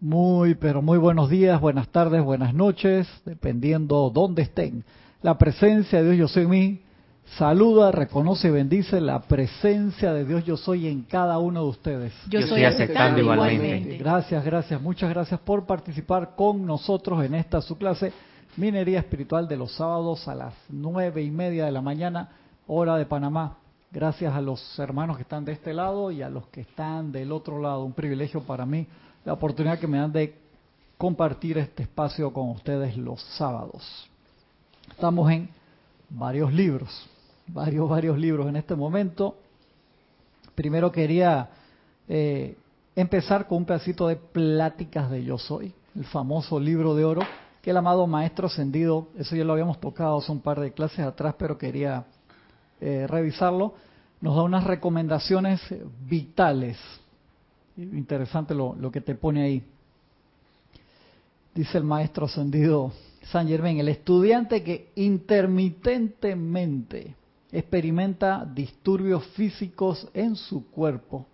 Muy, pero muy buenos días, buenas tardes, buenas noches, dependiendo dónde estén. La presencia de Dios yo soy en mí. Saluda, reconoce y bendice la presencia de Dios yo soy en cada uno de ustedes. Yo, estoy aceptando igualmente. Gracias, gracias, muchas gracias por participar con nosotros en esta su clase Minería Espiritual de los sábados a las nueve y media de la mañana, hora de Panamá. Gracias a los hermanos que están de este lado y a los que están del otro lado. Un privilegio para mí la oportunidad que me dan de compartir este espacio con ustedes los sábados. Estamos en varios libros, varios, varios libros en este momento. Primero quería eh, empezar con un pedacito de Pláticas de Yo Soy, el famoso libro de oro que el amado Maestro Ascendido, eso ya lo habíamos tocado hace un par de clases atrás, pero quería eh, revisarlo, nos da unas recomendaciones vitales Interesante lo, que te pone ahí. Dice el maestro ascendido San Germán, el estudiante que intermitentemente experimenta disturbios físicos en su cuerpo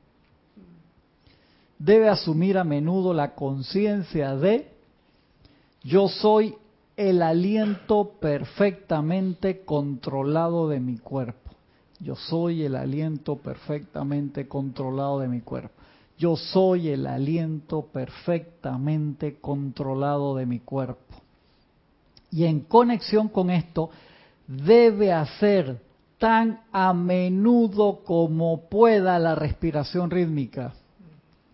debe asumir a menudo la conciencia de yo soy el aliento perfectamente controlado de mi cuerpo. Yo soy el aliento perfectamente controlado de mi cuerpo. Yo soy el aliento perfectamente controlado de mi cuerpo. Y en conexión con esto, debe hacer tan a menudo como pueda la respiración rítmica,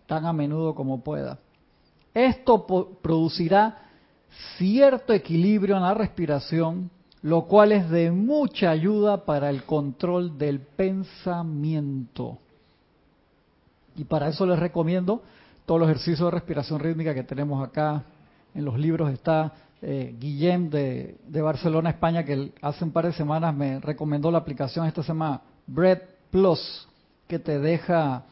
tan a menudo como pueda. Esto producirá cierto equilibrio en la respiración, lo cual es de mucha ayuda para el control del pensamiento. Y para eso les recomiendo todos los ejercicios de respiración rítmica que tenemos acá. En los libros está eh, Guillem de, Barcelona, España, que hace un par de semanas me recomendó la aplicación, esta se llama Bread Plus, que te deja,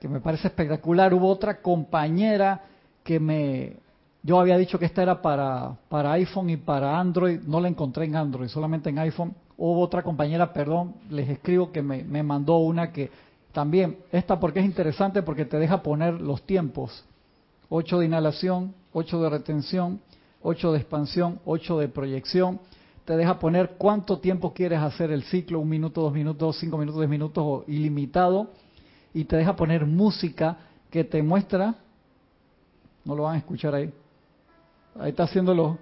que me parece espectacular. Hubo otra compañera que me, yo había dicho que esta era para, para iPhone y para Android, no la encontré en Android, solamente en iPhone. Hubo otra compañera, perdón, les escribo que me, me mandó una que también, esta porque es interesante porque te deja poner los tiempos. 8 de inhalación, 8 de retención, 8 de expansión, 8 de proyección. Te deja poner cuánto tiempo quieres hacer el ciclo, un minuto, dos minutos, cinco minutos, diez minutos o ilimitado. Y te deja poner música que te muestra, no lo van a escuchar ahí, ahí está haciéndolo,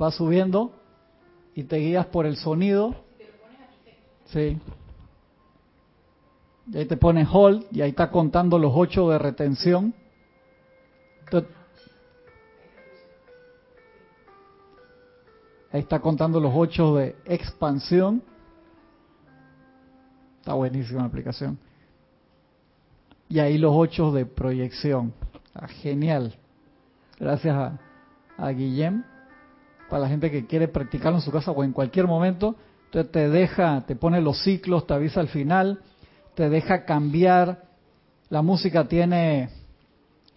va subiendo y te guías por el sonido. Sí, y ahí te pone hold y ahí está contando los ocho de retención. ahí está contando los ocho de expansión. Está buenísima la aplicación. Y ahí los ocho de proyección. genial. Gracias a, a Guillem. Para la gente que quiere practicarlo en su casa o en cualquier momento. Entonces te deja, te pone los ciclos, te avisa al final te deja cambiar. La música tiene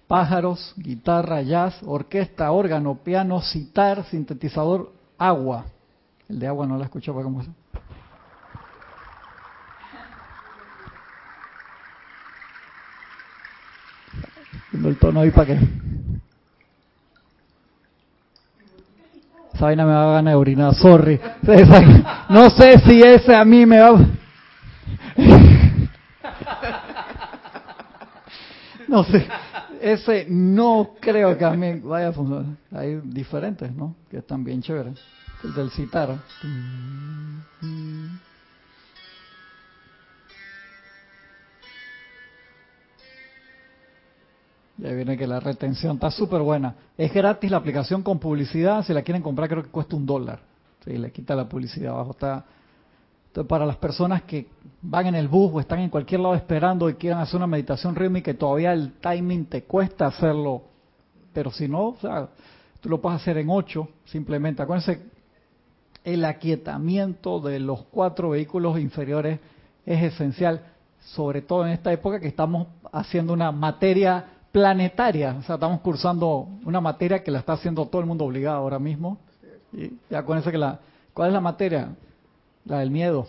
pájaros, guitarra, jazz, orquesta, órgano, piano, citar, sintetizador, agua. El de agua no la escuchaba cómo es. el tono ahí para que. Esa vaina me va a ganar de orinar, sorry. No sé si ese a mí me va. No sé, ese no creo que a mí vaya a funcionar. Hay diferentes, ¿no? Que están bien chéveres. El del citar. Ya viene que la retención está súper buena. Es gratis la aplicación con publicidad. Si la quieren comprar, creo que cuesta un dólar. Si le quita la publicidad abajo. Está para las personas que van en el bus o están en cualquier lado esperando y quieran hacer una meditación rítmica y todavía el timing te cuesta hacerlo, pero si no, o sea, tú lo puedes hacer en ocho, simplemente. Acuérdense, el aquietamiento de los cuatro vehículos inferiores es esencial, sobre todo en esta época que estamos haciendo una materia planetaria, o sea, estamos cursando una materia que la está haciendo todo el mundo obligado ahora mismo. Y acuérdense que la, ¿cuál es la materia? La del miedo,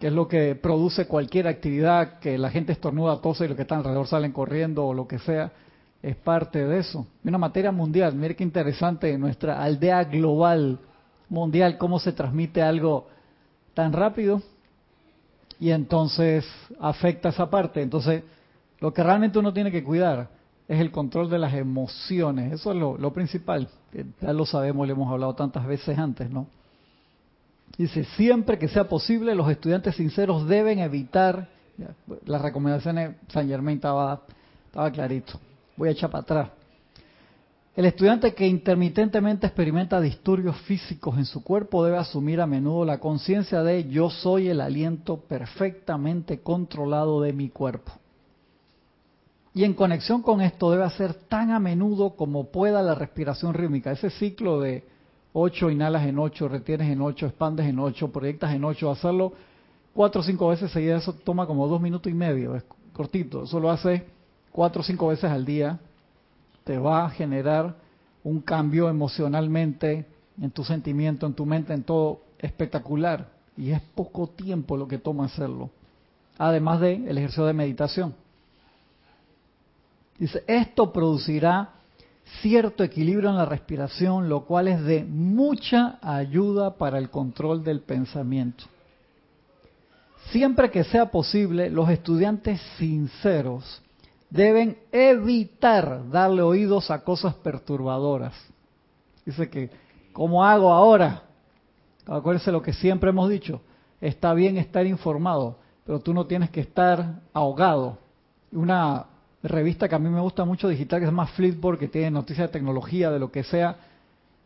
que es lo que produce cualquier actividad, que la gente estornuda, tose y los que están alrededor salen corriendo o lo que sea. es parte de eso. Una materia mundial, mire qué interesante, nuestra aldea global mundial, cómo se transmite algo tan rápido y entonces afecta esa parte. Entonces, lo que realmente uno tiene que cuidar es el control de las emociones. Eso es lo, principal. Ya lo sabemos, le hemos hablado tantas veces antes, ¿no? Dice, siempre que sea posible, los estudiantes sinceros deben evitar, las recomendaciones, San Germain estaba, estaba clarito, voy a echar para atrás. El estudiante que intermitentemente experimenta disturbios físicos en su cuerpo debe asumir a menudo la conciencia de yo soy el aliento perfectamente controlado de mi cuerpo. Y en conexión con esto debe hacer tan a menudo como pueda la respiración rítmica, ese ciclo de 8 inhalas en 8, retienes en 8, expandes en 8, proyectas en 8, hacerlo cuatro o cinco veces seguidas, eso toma como dos minutos y medio, es cortito, eso lo hace cuatro o cinco veces al día, te va a generar un cambio emocionalmente en tu sentimiento, en tu mente, en todo espectacular. Y es poco tiempo lo que toma hacerlo. Además de el ejercicio de meditación. Dice, esto producirá cierto equilibrio en la respiración, lo cual es de mucha ayuda para el control del pensamiento. Siempre que sea posible, los estudiantes sinceros deben evitar darle oídos a cosas perturbadoras. Dice que, ¿cómo hago ahora? Acuérdense lo que siempre hemos dicho, está bien estar informado, pero tú no tienes que estar ahogado. Una revista que a mí me gusta mucho digital que se llama Flipboard, que tiene noticias de tecnología, de lo que sea,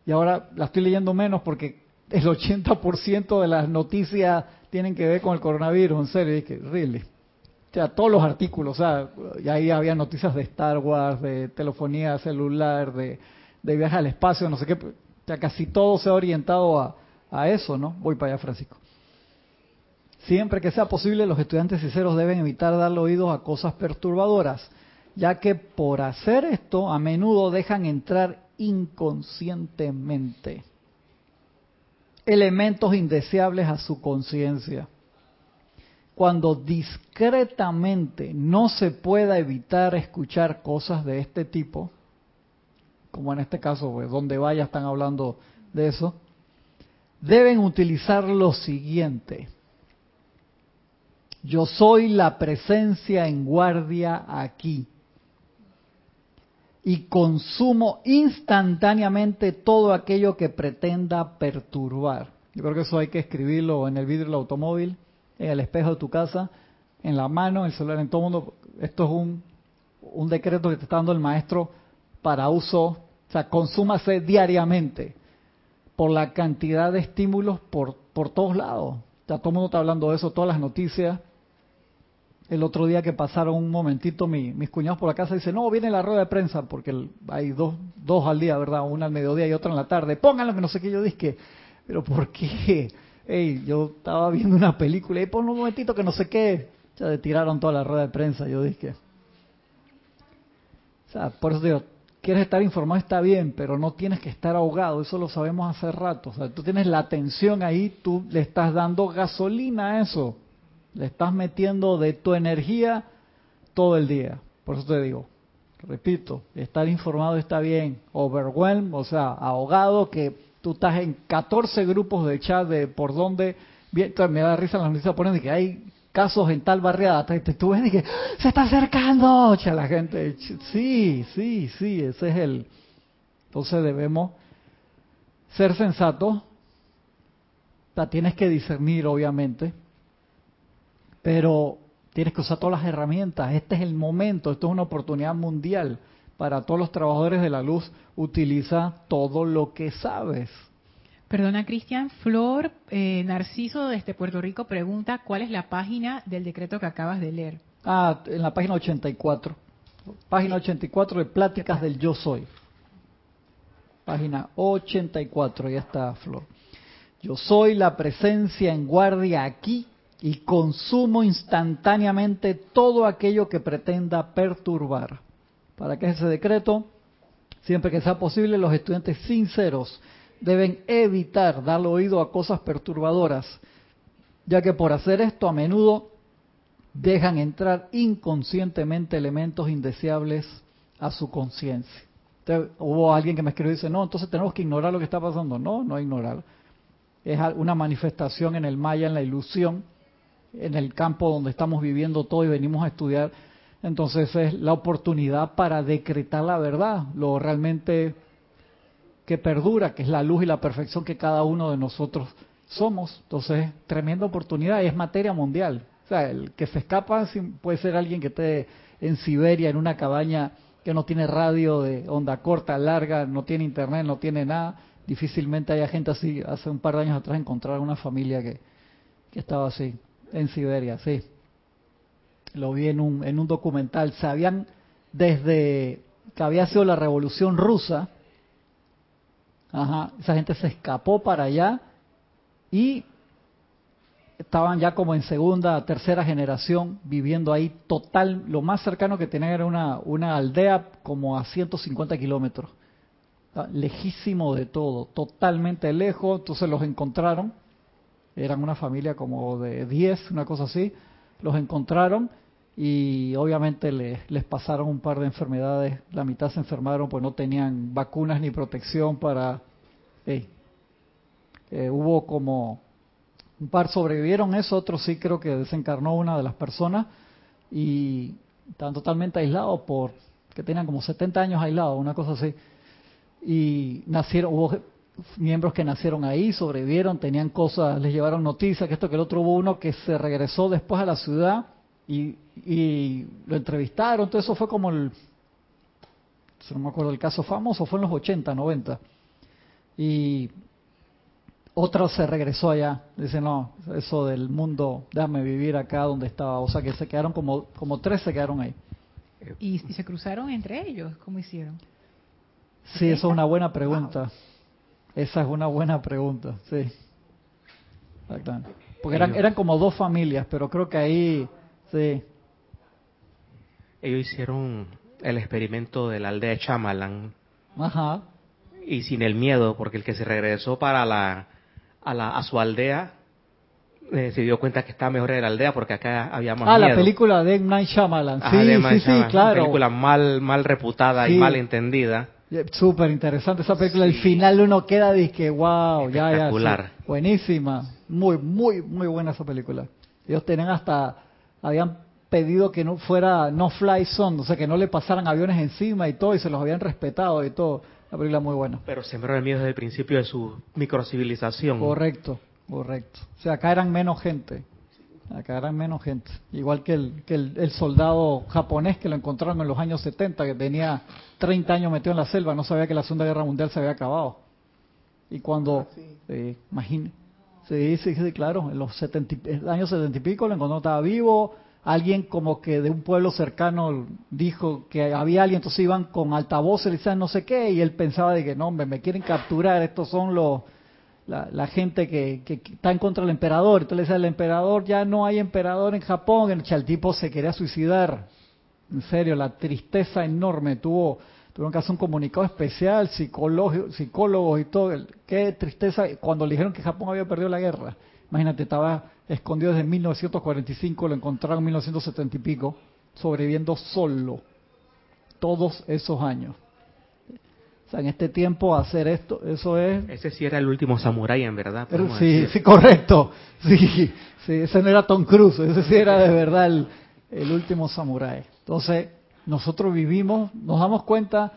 y ahora la estoy leyendo menos porque el 80% de las noticias tienen que ver con el coronavirus, en serio, y really. O sea, todos los artículos, o sea, y ahí había noticias de Star Wars, de telefonía celular, de, de viaje al espacio, no sé qué, o sea, casi todo se ha orientado a, a eso, ¿no? Voy para allá, Francisco. Siempre que sea posible, los estudiantes sinceros deben evitar darle oídos a cosas perturbadoras, ya que por hacer esto a menudo dejan entrar inconscientemente elementos indeseables a su conciencia. Cuando discretamente no se pueda evitar escuchar cosas de este tipo, como en este caso, pues, donde vaya están hablando de eso, deben utilizar lo siguiente. Yo soy la presencia en guardia aquí y consumo instantáneamente todo aquello que pretenda perturbar. Yo creo que eso hay que escribirlo en el vidrio del automóvil, en el espejo de tu casa, en la mano, en el celular, en todo el mundo. Esto es un, un decreto que te está dando el maestro para uso, o sea, consúmase diariamente por la cantidad de estímulos por, por todos lados. O sea, todo el mundo está hablando de eso, todas las noticias, el otro día que pasaron un momentito mis cuñados por la casa, dice, no, viene la rueda de prensa, porque hay dos, dos al día, ¿verdad? Una al mediodía y otra en la tarde. Pónganlo que no sé qué, yo dije, pero ¿por qué? Ey, yo estaba viendo una película y pon un momentito que no sé qué. Ya tiraron toda la rueda de prensa, yo dije. O sea, por eso digo, quieres estar informado está bien, pero no tienes que estar ahogado, eso lo sabemos hace rato. O sea, tú tienes la atención ahí, tú le estás dando gasolina a eso. Le estás metiendo de tu energía todo el día. Por eso te digo, repito, estar informado está bien. Overwhelm, o sea, ahogado, que tú estás en 14 grupos de chat de por donde... Me da risa las noticias ponen que hay casos en tal barriada. Tú ves que se está acercando. la gente, sí, sí, sí, ese es el... Entonces debemos ser sensatos. O tienes que discernir, obviamente pero tienes que usar todas las herramientas. Este es el momento, esto es una oportunidad mundial para todos los trabajadores de la luz. Utiliza todo lo que sabes. Perdona, Cristian. Flor eh, Narciso desde Puerto Rico pregunta cuál es la página del decreto que acabas de leer. Ah, en la página 84. Página 84 de Pláticas del Yo Soy. Página 84, ya está Flor. Yo soy la presencia en guardia aquí y consumo instantáneamente todo aquello que pretenda perturbar. ¿Para qué es ese decreto? Siempre que sea posible, los estudiantes sinceros deben evitar darle oído a cosas perturbadoras, ya que por hacer esto a menudo dejan entrar inconscientemente elementos indeseables a su conciencia. Hubo alguien que me escribió y dice, no, entonces tenemos que ignorar lo que está pasando. No, no ignorarlo. Es una manifestación en el Maya, en la ilusión, en el campo donde estamos viviendo todo y venimos a estudiar. Entonces es la oportunidad para decretar la verdad, lo realmente que perdura, que es la luz y la perfección que cada uno de nosotros somos. Entonces, tremenda oportunidad y es materia mundial. O sea, el que se escapa puede ser alguien que esté en Siberia, en una cabaña que no tiene radio de onda corta, larga, no tiene internet, no tiene nada. Difícilmente haya gente así. Hace un par de años atrás encontrar una familia que, que estaba así, en Siberia, sí. Lo vi en un, en un documental. Sabían desde que había sido la revolución rusa, ajá, esa gente se escapó para allá y estaban ya como en segunda, tercera generación viviendo ahí total, lo más cercano que tenían era una, una aldea como a 150 kilómetros, lejísimo de todo, totalmente lejos, entonces los encontraron, eran una familia como de 10, una cosa así, los encontraron y obviamente les, les pasaron un par de enfermedades, la mitad se enfermaron pues no tenían vacunas ni protección para... Eh, hubo como un par sobrevivieron eso, otros sí creo que desencarnó una de las personas y estaban totalmente aislados por que tenían como 70 años aislados, una cosa así. Y nacieron, hubo miembros que nacieron ahí, sobrevivieron, tenían cosas, les llevaron noticias, que esto que el otro hubo uno que se regresó después a la ciudad y, y lo entrevistaron, todo eso fue como el, no me acuerdo el caso famoso, fue en los 80, 90. Y otro se regresó allá. Dice, no, eso del mundo, déjame vivir acá donde estaba. O sea que se quedaron como, como tres se quedaron ahí. ¿Y, se cruzaron entre ellos? ¿Cómo hicieron? Sí, eso es una buena pregunta. Esa es una buena pregunta, sí. Porque eran, eran como dos familias, pero creo que ahí, sí. Ellos hicieron el experimento de la aldea de Chamalan. Ajá. Y sin el miedo, porque el que se regresó para la a, la, a su aldea, eh, se dio cuenta que estaba mejor en la aldea porque acá había más Ah, la película de Night Shyamalan. Sí, sí, sí, claro. Una película mal, mal reputada y mal entendida. Súper interesante esa película. El final uno queda de que, wow, ya, ya. Buenísima. Muy, muy, muy buena esa película. Ellos tenían hasta, habían pedido que no fuera no fly zone, o sea, que no le pasaran aviones encima y todo, y se los habían respetado y todo. La película muy buena. Pero sembró el miedo desde el principio de su microcivilización. Correcto, correcto. O sea, acá eran menos gente. Acá eran menos gente. Igual que el, que el, soldado japonés que lo encontraron en los años 70, que tenía 30 años metido en la selva, no sabía que la Segunda Guerra Mundial se había acabado. Y cuando, ah, eh, imagínese, sí, sí, sí, claro, en los 70, años 70 y pico lo encontró, estaba vivo, alguien como que de un pueblo cercano dijo que había alguien, entonces iban con altavoces, y decían no sé qué, y él pensaba de que no, hombre, me quieren capturar, estos son los la, gente que, que, está en contra del emperador. Entonces le decía al emperador, ya no hay emperador en Japón, el tipo se quería suicidar. En serio, la tristeza enorme, tuvo tuvieron que hacer un comunicado especial, psicólogos y todo. Qué tristeza cuando le dijeron que Japón había perdido la guerra. Imagínate, estaba escondido desde 1945, lo encontraron en 1970 y pico, sobreviviendo solo todos esos años. O sea, en este tiempo hacer esto, eso es... Ese sí era el último samurái, en verdad. sí, sí, correcto. Sí, sí, ese no era Tom Cruise, ese sí era de verdad el, el último samurái. Entonces, nosotros vivimos, nos damos cuenta,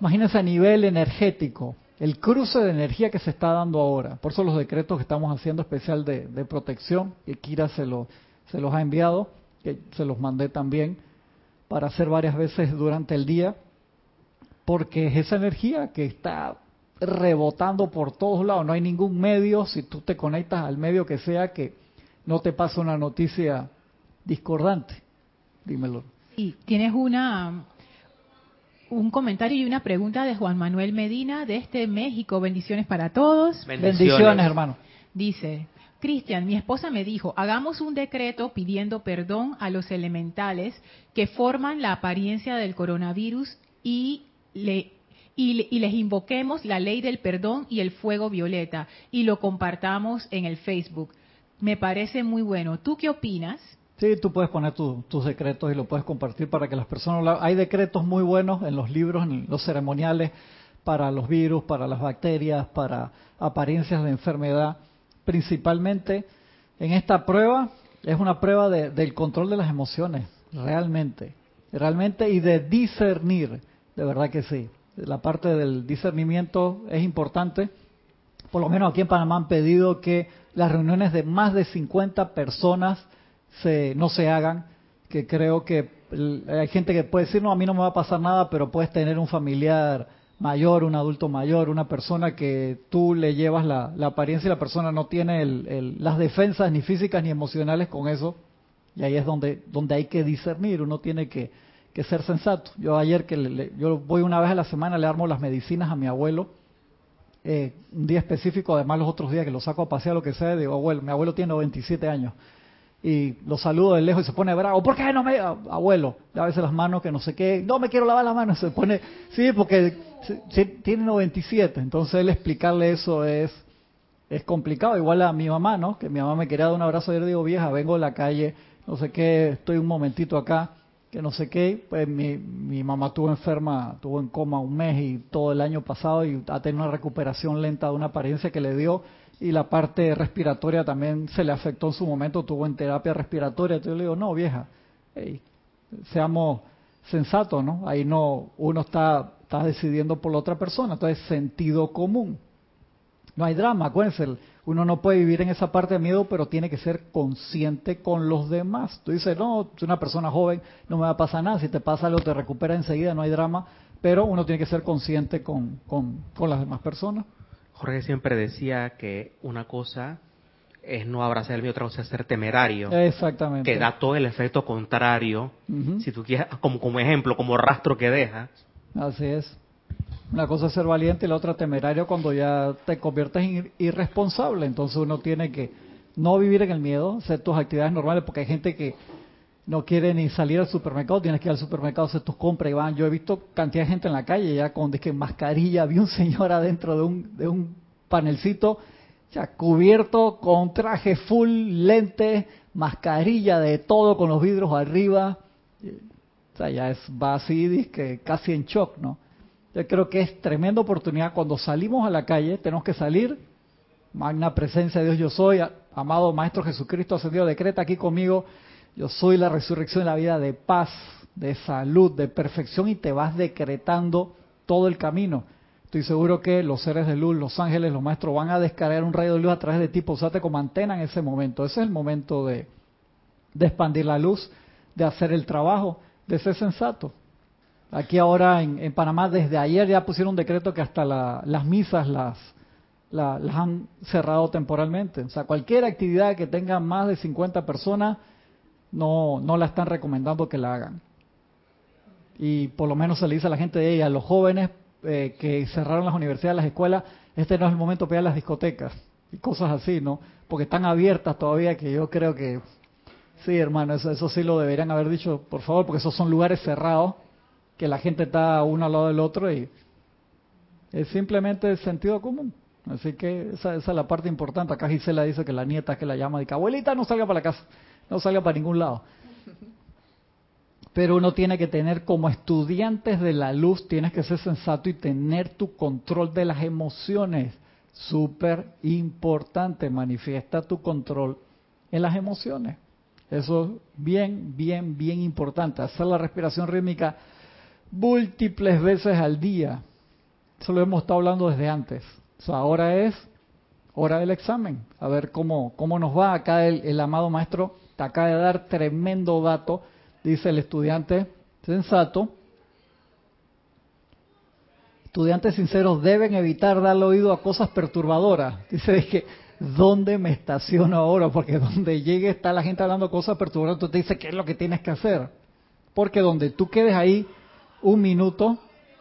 imagínense a nivel energético, el cruce de energía que se está dando ahora. Por eso los decretos que estamos haciendo especial de, protección, que Kira se, lo, se los ha enviado, que se los mandé también, para hacer varias veces durante el día, porque es esa energía que está rebotando por todos lados. No hay ningún medio, si tú te conectas al medio que sea, que no te pase una noticia discordante. Dímelo. Y tienes una un comentario y una pregunta de Juan Manuel Medina desde México. Bendiciones para todos. Bendiciones, hermano. Dice, Cristian, mi esposa me dijo, hagamos un decreto pidiendo perdón a los elementales que forman la apariencia del coronavirus y, le, y, y, les invoquemos la ley del perdón y el fuego violeta y lo compartamos en el Facebook. Me parece muy bueno. ¿Tú qué opinas? Sí, tú puedes poner tus decretos y lo puedes compartir para que las personas... Hay decretos muy buenos en los libros, en los ceremoniales, para los virus, para las bacterias, para apariencias de enfermedad. Principalmente en esta prueba, es una prueba del control de las emociones, realmente. Realmente y de discernir, de verdad que sí. La parte del discernimiento es importante. Por lo menos aquí en Panamá han pedido que las reuniones de más de 50 personas se, no se hagan, que creo que hay gente que puede decir, no, a mí no me va a pasar nada, pero puedes tener un familiar mayor, un adulto mayor, una persona que tú le llevas la, apariencia y la persona no tiene las defensas ni físicas ni emocionales con eso. Y ahí es donde, donde hay que discernir, uno tiene que, ser sensato. Yo ayer que yo voy una vez a la semana, le armo las medicinas a mi abuelo, eh, un día específico, además los otros días que lo saco a pasear, lo que sea, digo, abuelo, mi abuelo tiene 27 años y lo saludo de lejos y se pone bravo. ¿Por qué no me.? Abuelo, veces las manos que no sé qué. No me quiero lavar las manos. Se pone. Sí, porque tiene 97. Entonces, él explicarle eso es es complicado. Igual a mi mamá, ¿no? Que mi mamá me quería dar un abrazo. Yo le digo, vieja, vengo de la calle, no sé qué, estoy un momentito acá, que no sé qué. Pues mi, mi mamá estuvo enferma, estuvo en coma un mes y todo el año pasado y ha tenido una recuperación lenta de una apariencia que le dio y la parte respiratoria también se le afectó en su momento, tuvo en terapia respiratoria. Entonces yo le digo, no, vieja, seamos sensatos, ¿no? Ahí no, uno está, está decidiendo por la otra persona, entonces sentido común. No hay drama, acuérdense, uno no puede vivir en esa parte de miedo, pero tiene que ser consciente con los demás. Tú dices, no, soy una persona joven, no me va a pasar nada, si te pasa algo te recupera enseguida, no hay drama, pero uno tiene que ser consciente con, con, con las demás personas. Jorge siempre decía que una cosa es no abrazar el miedo, otra cosa es ser temerario. Exactamente. Que da todo el efecto contrario, si tú quieres, como, como ejemplo, como rastro que deja. Así es. Una cosa es ser valiente y la otra temerario cuando ya te conviertes en irresponsable. Entonces uno tiene que no vivir en el miedo, hacer tus actividades normales, porque hay gente que no quiere ni salir al supermercado, tienes que ir al supermercado hacer tus compras y van. Yo he visto cantidad de gente en la calle ya con que mascarilla, vi un señor adentro de un, de un panelcito, ya cubierto con traje full, lente, mascarilla de todo con los vidrios arriba. O sea, ya es, va así, casi en shock, ¿no? Yo creo que es tremenda oportunidad cuando salimos a la calle, tenemos que salir, magna presencia de Dios yo soy, amado Maestro Jesucristo ascendido, decreta aquí conmigo, yo soy la resurrección de la vida de paz, de salud, de perfección y te vas decretando todo el camino. Estoy seguro que los seres de luz, los ángeles, los maestros van a descargar un rayo de luz a través de ti, usate como antena en ese momento. Ese es el momento de, expandir la luz, de hacer el trabajo, de ser sensato. Aquí ahora en, Panamá desde ayer ya pusieron un decreto que hasta las misas las, las han cerrado temporalmente. O sea, cualquier actividad que tenga más de 50 personas no, no la están recomendando que la hagan. Y por lo menos se le dice a la gente de ella, a los jóvenes eh, que cerraron las universidades, las escuelas, este no es el momento para ir las discotecas y cosas así, ¿no? Porque están abiertas todavía que yo creo que sí, hermano, eso, eso sí lo deberían haber dicho, por favor, porque esos son lugares cerrados que la gente está uno al lado del otro y es simplemente sentido común. Así que esa, esa, es la parte importante. Acá Gisela dice que la nieta que la llama, dice, abuelita, no salga para la casa no salga para ningún lado. Pero uno tiene que tener como estudiantes de la luz, tienes que ser sensato y tener tu control de las emociones. Súper importante, manifiesta tu control en las emociones. Eso es bien, bien, bien importante. Hacer la respiración rítmica múltiples veces al día. Eso lo hemos estado hablando desde antes. ahora es hora del examen. A ver cómo, cómo nos va. Acá el, el amado maestro acaba de dar tremendo dato, dice el estudiante sensato. Estudiantes sinceros deben evitar darle oído a cosas perturbadoras. Dice que, ¿dónde me estaciono ahora? Porque donde llegue está la gente hablando cosas perturbadoras, tú te dice qué es lo que tienes que hacer. Porque donde tú quedes ahí un minuto,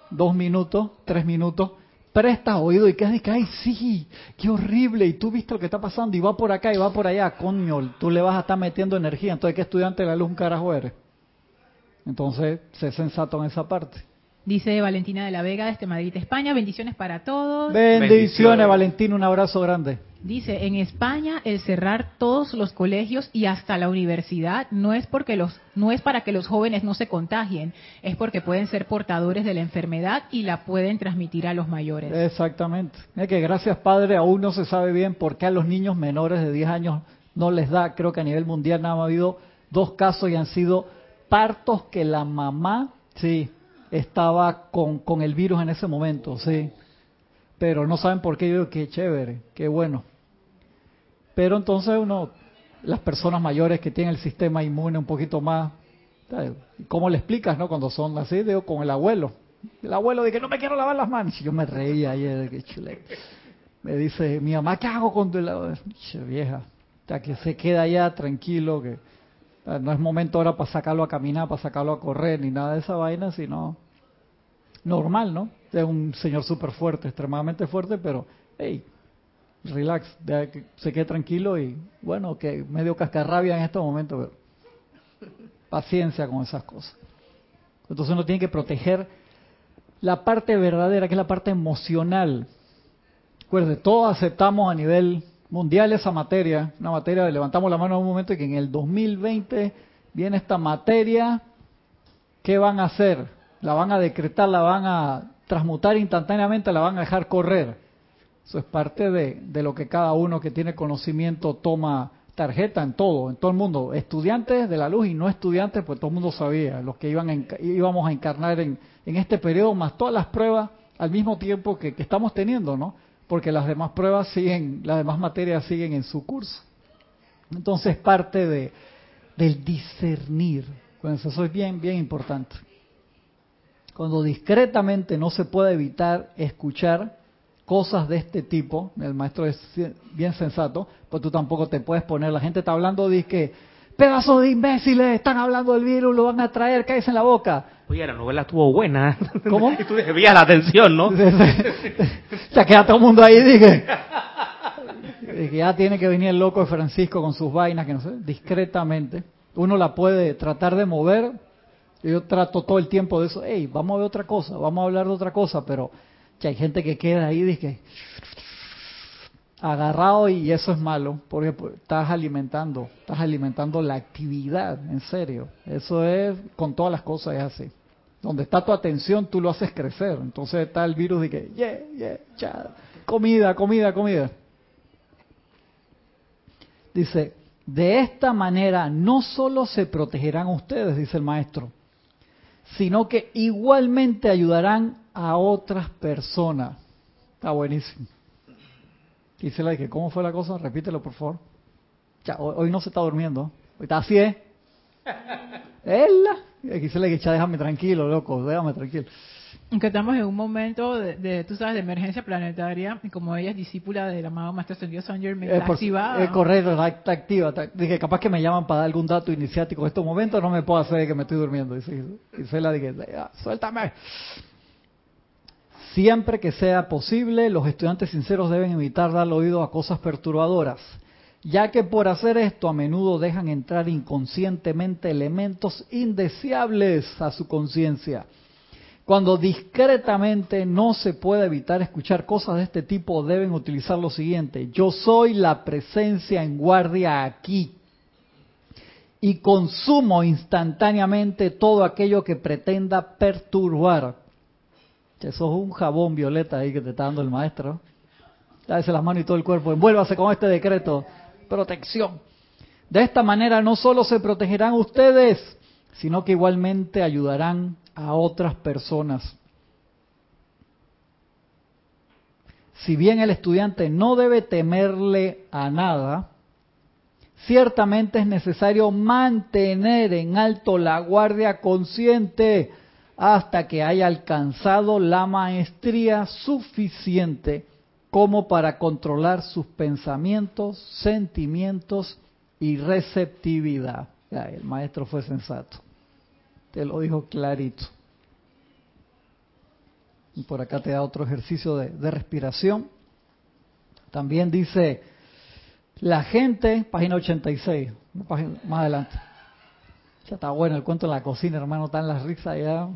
dos minutos, tres minutos, prestas oído y quedas de que, ay, sí, qué horrible, y tú viste lo que está pasando, y va por acá y va por allá, coño, tú le vas a estar metiendo energía, entonces, ¿qué estudiante de la luz un carajo eres? Entonces, sé sensato en esa parte. Dice Valentina de la Vega desde Madrid, España, bendiciones para todos. Bendiciones, bendiciones. Valentina, un abrazo grande. Dice, en España el cerrar todos los colegios y hasta la universidad no es porque los no es para que los jóvenes no se contagien, es porque pueden ser portadores de la enfermedad y la pueden transmitir a los mayores. Exactamente. Que gracias Padre aún no se sabe bien por qué a los niños menores de 10 años no les da, creo que a nivel mundial nada más ha habido dos casos y han sido partos que la mamá, sí, estaba con, con el virus en ese momento, sí. Pero no saben por qué, yo digo, qué chévere, qué bueno. Pero entonces uno, las personas mayores que tienen el sistema inmune un poquito más, ¿cómo le explicas, no? Cuando son así, digo, con el abuelo. El abuelo dice que no me quiero lavar las manos. Yo me reía ayer, que chule. Me dice, mi mamá, ¿qué hago con tu vieja? O que se queda allá tranquilo, que no es momento ahora para sacarlo a caminar, para sacarlo a correr, ni nada de esa vaina, sino normal, ¿no? Es un señor súper fuerte, extremadamente fuerte, pero, hey, relax, que se quede tranquilo y, bueno, que medio cascarrabia en estos momentos, pero paciencia con esas cosas. Entonces uno tiene que proteger la parte verdadera, que es la parte emocional. Recuerde, todos aceptamos a nivel mundial esa materia, una materia, levantamos la mano en un momento y que en el 2020 viene esta materia, ¿qué van a hacer? La van a decretar, la van a transmutar instantáneamente, la van a dejar correr. Eso es parte de, lo que cada uno que tiene conocimiento toma tarjeta en todo, en todo el mundo. Estudiantes de la luz y no estudiantes, pues todo el mundo sabía, los que iban íbamos a encarnar en, en, este periodo, más todas las pruebas al mismo tiempo que, que estamos teniendo, ¿no? porque las demás pruebas siguen, las demás materias siguen en su curso. Entonces parte de del discernir, pues eso es bien, bien importante. Cuando discretamente no se puede evitar escuchar cosas de este tipo, el maestro es bien sensato, pues tú tampoco te puedes poner, la gente está hablando de que pedazos de imbéciles, están hablando del virus, lo van a traer, caes en la boca. Oye, la novela estuvo buena. ¿Cómo? y tú desvías la atención, ¿no? Se queda todo el mundo ahí, dije. que ya tiene que venir el loco de Francisco con sus vainas, que no sé, discretamente. Uno la puede tratar de mover. Yo trato todo el tiempo de eso. Hey, vamos a ver otra cosa, vamos a hablar de otra cosa, pero hay gente que queda ahí, dije, agarrado y eso es malo, porque pues, estás alimentando, estás alimentando la actividad, en serio. Eso es, con todas las cosas es así. Donde está tu atención, tú lo haces crecer. Entonces está el virus de que, yeah, yeah, comida, comida, comida. Dice, de esta manera no solo se protegerán ustedes, dice el maestro, sino que igualmente ayudarán a otras personas. Está buenísimo. Se la dije, ¿cómo fue la cosa? Repítelo, por favor. Ya, hoy, no se está durmiendo. Hoy está así, ¿eh? Quise le dije, déjame tranquilo, loco, déjame tranquilo. Aunque estamos en un momento de, tú sabes, de emergencia planetaria, y como ella es discípula del amado Maestro Ascendido San Germain, está activada. Es correcto, está, activa. dije, capaz que me llaman para dar algún dato iniciático. En estos momentos no me puedo hacer que me estoy durmiendo. Y, se la dije, suéltame. Siempre que sea posible, los estudiantes sinceros deben evitar dar oído a cosas perturbadoras, ya que por hacer esto a menudo dejan entrar inconscientemente elementos indeseables a su conciencia. Cuando discretamente no se puede evitar escuchar cosas de este tipo, deben utilizar lo siguiente. Yo soy la presencia en guardia aquí y consumo instantáneamente todo aquello que pretenda perturbar eso es un jabón violeta ahí que te está dando el maestro. Dávese las manos y todo el cuerpo. Envuélvase con este decreto. Protección. De esta manera no solo se protegerán ustedes, sino que igualmente ayudarán a otras personas. Si bien el estudiante no debe temerle a nada, ciertamente es necesario mantener en alto la guardia consciente hasta que haya alcanzado la maestría suficiente como para controlar sus pensamientos, sentimientos y receptividad. el maestro fue sensato. Te lo dijo clarito. Y por acá te da otro ejercicio de, de respiración. También dice, la gente, página 86, más adelante. Ya está bueno el cuento de la cocina, hermano, está en las risas ya.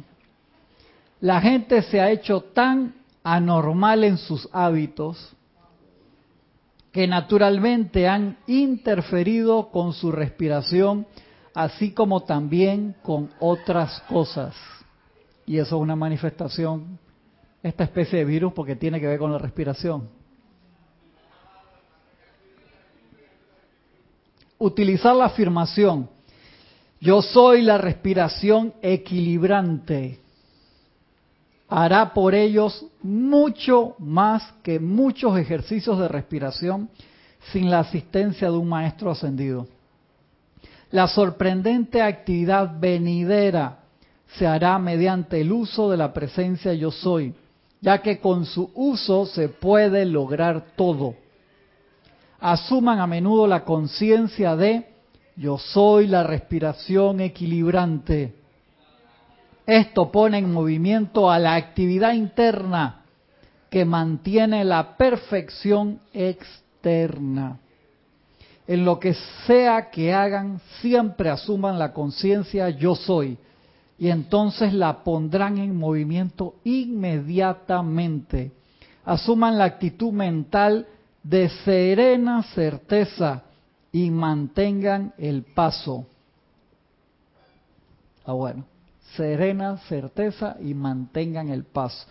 La gente se ha hecho tan anormal en sus hábitos que naturalmente han interferido con su respiración, así como también con otras cosas. Y eso es una manifestación, esta especie de virus, porque tiene que ver con la respiración. Utilizar la afirmación, yo soy la respiración equilibrante, hará por ellos mucho más que muchos ejercicios de respiración sin la asistencia de un maestro ascendido. La sorprendente actividad venidera se hará mediante el uso de la presencia yo soy, ya que con su uso se puede lograr todo. Asuman a menudo la conciencia de yo soy la respiración equilibrante. Esto pone en movimiento a la actividad interna que mantiene la perfección externa. En lo que sea que hagan, siempre asuman la conciencia yo soy y entonces la pondrán en movimiento inmediatamente. Asuman la actitud mental de serena certeza y mantengan el paso. Ah, bueno, serena certeza y mantengan el paso.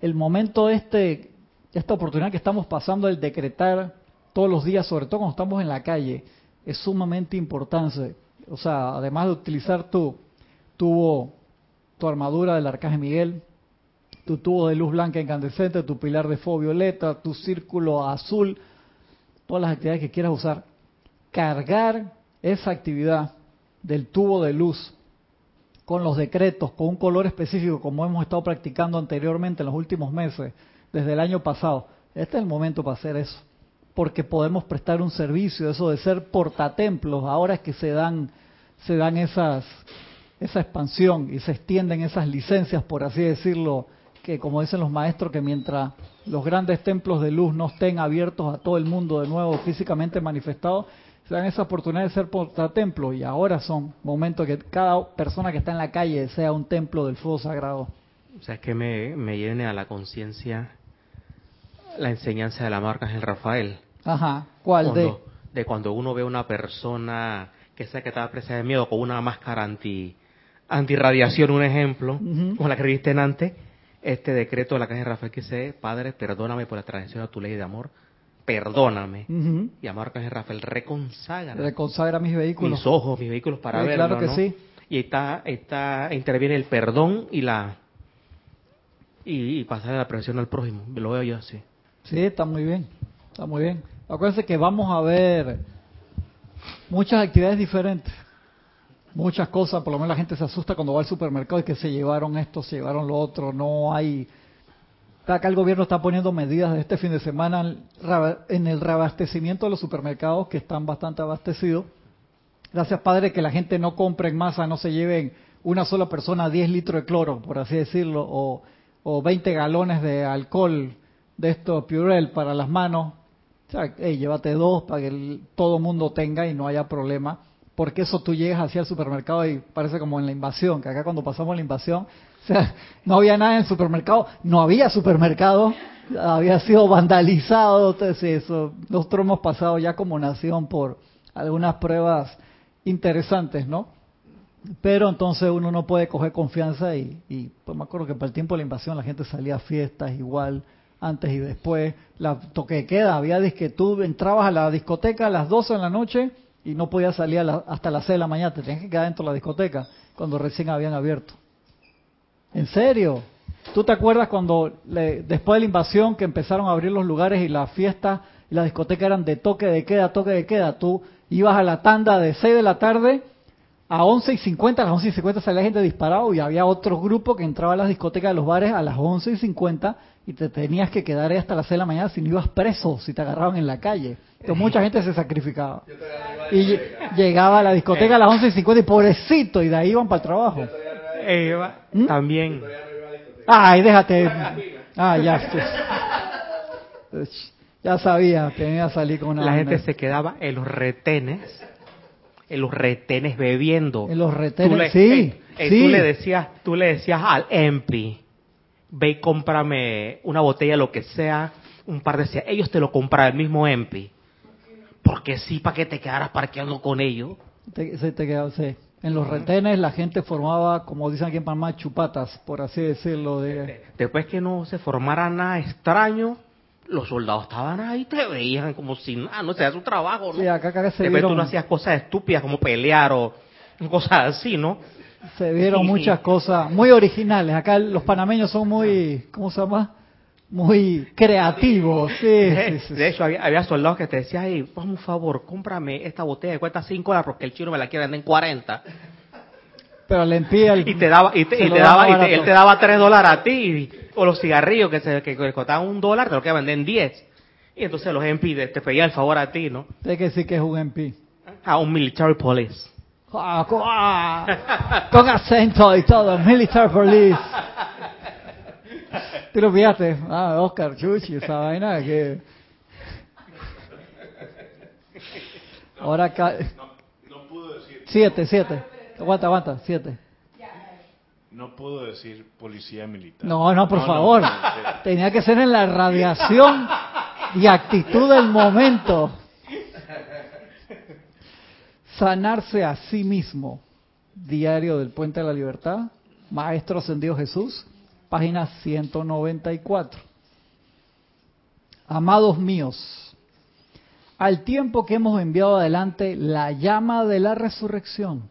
El momento este, esta oportunidad que estamos pasando, el decretar todos los días, sobre todo cuando estamos en la calle, es sumamente importante. O sea, además de utilizar tu tubo, tu armadura del arcángel Miguel, tu tubo de luz blanca incandescente, tu pilar de fuego violeta, tu círculo azul, todas las actividades que quieras usar, cargar esa actividad del tubo de luz con los decretos, con un color específico, como hemos estado practicando anteriormente en los últimos meses, desde el año pasado. Este es el momento para hacer eso, porque podemos prestar un servicio, eso de ser portatemplos, ahora es que se dan, se dan esas, esa expansión y se extienden esas licencias, por así decirlo, que como dicen los maestros, que mientras los grandes templos de luz no estén abiertos a todo el mundo de nuevo físicamente manifestados, se dan esa oportunidad de ser portatemplo y ahora son momentos que cada persona que está en la calle sea un templo del fuego sagrado. O sea, es que me, me a la conciencia la enseñanza de la marca Ángel Rafael. Ajá, ¿cuál de? De cuando uno ve a una persona que sea que está presa de miedo con una máscara anti antirradiación, un ejemplo, como la que viste antes, este decreto de la caja de Rafael que dice, Padre, perdóname por la transgresión a tu ley de amor, perdóname. Y amor de Rafael, reconsagra. Reconsagra mis vehículos. Mis ojos, mis vehículos para ver. Claro que sí. Y está, está, interviene el perdón y la y, pasar la prevención al prójimo. Lo veo yo así. Sí, está muy bien. Está muy bien. Acuérdense que vamos a ver muchas actividades diferentes. Muchas cosas, por lo menos la gente se asusta cuando va al supermercado y que se llevaron esto, se llevaron lo otro, no hay Acá el gobierno está poniendo medidas de este fin de semana en el reabastecimiento de los supermercados que están bastante abastecidos. Gracias, Padre, que la gente no compre en masa, no se lleven una sola persona 10 litros de cloro, por así decirlo, o, o 20 galones de alcohol de esto Purell para las manos. O sea, hey, llévate dos para que todo mundo tenga y no haya problema. Porque eso tú llegas hacia el supermercado y parece como en la invasión, que acá cuando pasamos la invasión o sea, no había nada en el supermercado, no había supermercado, había sido vandalizado, entonces eso, nosotros hemos pasado ya como nación por algunas pruebas interesantes, ¿no? Pero entonces uno no puede coger confianza y, y pues me acuerdo que para el tiempo de la invasión la gente salía a fiestas igual, antes y después, la toque de queda, había que tú entrabas a la discoteca a las 12 de la noche y no podías salir hasta las 6 de la mañana, te tenías que quedar dentro de la discoteca cuando recién habían abierto. ¿En serio? ¿Tú te acuerdas cuando después de la invasión que empezaron a abrir los lugares y las fiestas y la discoteca eran de toque de queda, toque de queda? Tú ibas a la tanda de 6 de la tarde a 11 y 50, a las 11 y 50 salía gente disparado y había otro grupo que entraba a las discotecas de los bares a las 11 y 50 y te tenías que quedar ahí hasta las 6 de la mañana si no ibas preso, si te agarraban en la calle. Entonces mucha gente se sacrificaba. Y llegaba a la discoteca a las 11 y 50 y pobrecito, y de ahí iban para el trabajo. Eva ¿Mm? también. Ay, déjate. Ah, ya. Ya sabía que iba a salir con una. La gente se quedaba en los retenes, en los retenes bebiendo. En los retenes, sí, eh, Tú le decías, tú le decías al EMPI, ve y cómprame una botella, lo que sea, un par de... Ellos te lo compran el mismo EMPI porque sí, para que te quedaras parqueando con ellos. Te- se te quedó, sí. En los retenes la gente formaba, como dicen aquí en Panamá, chupatas, por así decirlo. De, Después que no se formara nada extraño, los soldados estaban ahí, te veían como si nada, no sea su trabajo, ¿no? sí, acá, acá se Después vieron, tú no hacías cosas estúpidas como pelear o cosas así, ¿no? Se vieron Sí. muchas cosas muy originales. Acá los panameños son muy, ¿cómo se llama? Muy creativos. Sí, sí, sí, De hecho, había, había soldados que te decían, hey, vamos, favor, cómprame esta botella que cuesta 5 dólares porque el chino me la quiere vender en 40. Pero le envía el... Y te daba, y te, y te daba y te- él te daba 3 dólares a ti. o los cigarrillos que, se, que costaban un dólar, te lo quería vender en 10. Y entonces los MP te, te pedían el favor a ti, ¿no? Hay que decir que es un MP. A un military police. Ah, con, ah, con acento y todo, military police. ¿Tú lo pillaste? Ah, Oscar Chuchi, esa vaina que... Ahora acá... No pudo decir, Siete, siete. Aguanta, aguanta, siete. no pudo decir policía militar. No, no, por No, favor. no, Tenía que ser en la radiación y actitud del momento. Sanarse a sí mismo. Diario del Puente de la Libertad. Maestro Ascendido Jesús. Página 194. Amados míos, al tiempo que hemos enviado adelante la llama de la resurrección,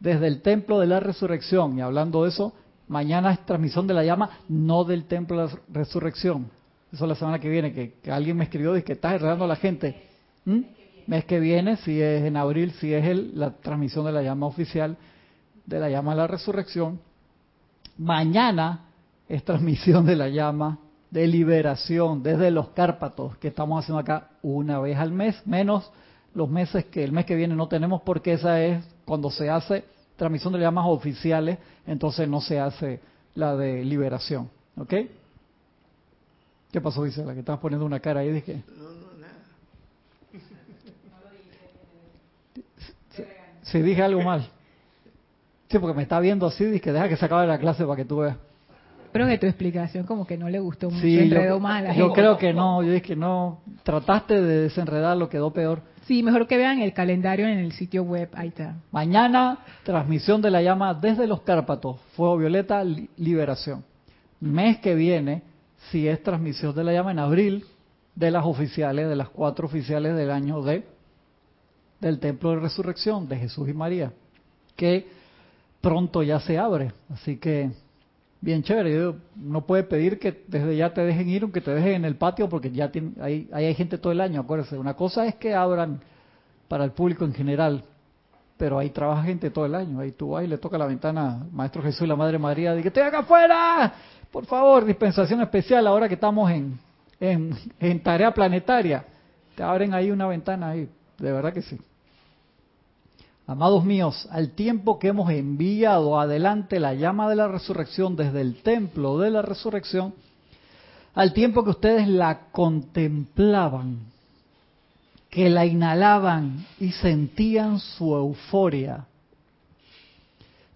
desde el templo de la resurrección, y hablando de eso, mañana es transmisión de la llama, no del templo de la resurrección. Eso es la semana que viene, que, alguien me escribió y que estás enredando a la gente. ¿Mm? Mes que viene, si es en abril, si es el, la transmisión de la llama oficial, de la llama de la resurrección. Mañana es transmisión de la llama de liberación desde los Cárpatos, que estamos haciendo acá una vez al mes, menos los meses que el mes que viene no tenemos, porque esa es cuando se hace transmisión de llamas oficiales, entonces no se hace la de liberación. ¿Ok? ¿Qué pasó, Gisela? Que estabas poniendo una cara ahí, dije. Si dije algo mal. Sí, porque me está viendo así, dije, deja que se acabe la clase para que tú veas. Creo que tu explicación como que no le gustó mucho, Sí, enredó yo, más a la yo gente. creo que no, yo dije que no. Trataste de desenredarlo, quedó peor. Sí, mejor que vean el calendario en el sitio web, ahí está. Mañana, transmisión de la llama desde los Cárpatos, Fuego Violeta, li- Liberación. Mes que viene, si es transmisión de la llama en abril, de las oficiales, de las cuatro oficiales del año de del Templo de Resurrección de Jesús y María, que pronto ya se abre. Así que, bien chévere. No puede pedir que desde ya te dejen ir, aunque te dejen en el patio, porque ya tiene, hay gente todo el año, acuérdense. Una cosa es que abran para el público en general, pero ahí trabaja gente todo el año. Ahí tú vas y le toca la ventana, Maestro Jesús y la Madre María, dice, estoy acá afuera, por favor, dispensación especial ahora que estamos en, en, en tarea planetaria. Te abren ahí una ventana ahí, de verdad que sí. Amados míos, al tiempo que hemos enviado adelante la llama de la resurrección desde el templo de la resurrección, al tiempo que ustedes la contemplaban, que la inhalaban y sentían su euforia,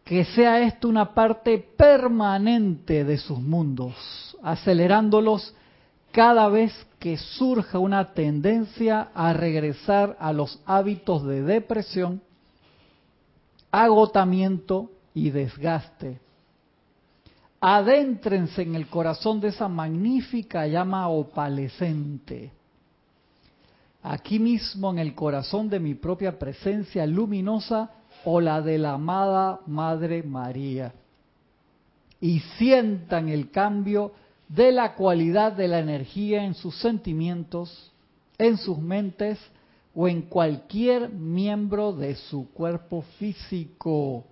que sea esto una parte permanente de sus mundos, acelerándolos cada vez que surja una tendencia a regresar a los hábitos de depresión, agotamiento y desgaste. Adéntrense en el corazón de esa magnífica llama opalescente. Aquí mismo en el corazón de mi propia presencia luminosa o la de la amada Madre María. Y sientan el cambio de la cualidad de la energía en sus sentimientos, en sus mentes o en cualquier miembro de su cuerpo físico,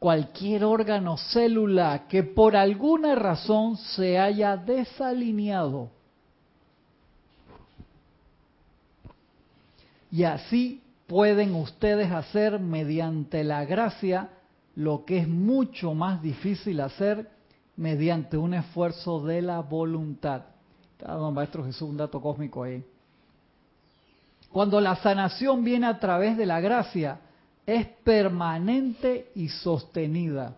cualquier órgano célula que por alguna razón se haya desalineado. Y así pueden ustedes hacer mediante la gracia lo que es mucho más difícil hacer mediante un esfuerzo de la voluntad. Está dando Maestro Jesús un dato cósmico ahí. Cuando la sanación viene a través de la gracia, es permanente y sostenida.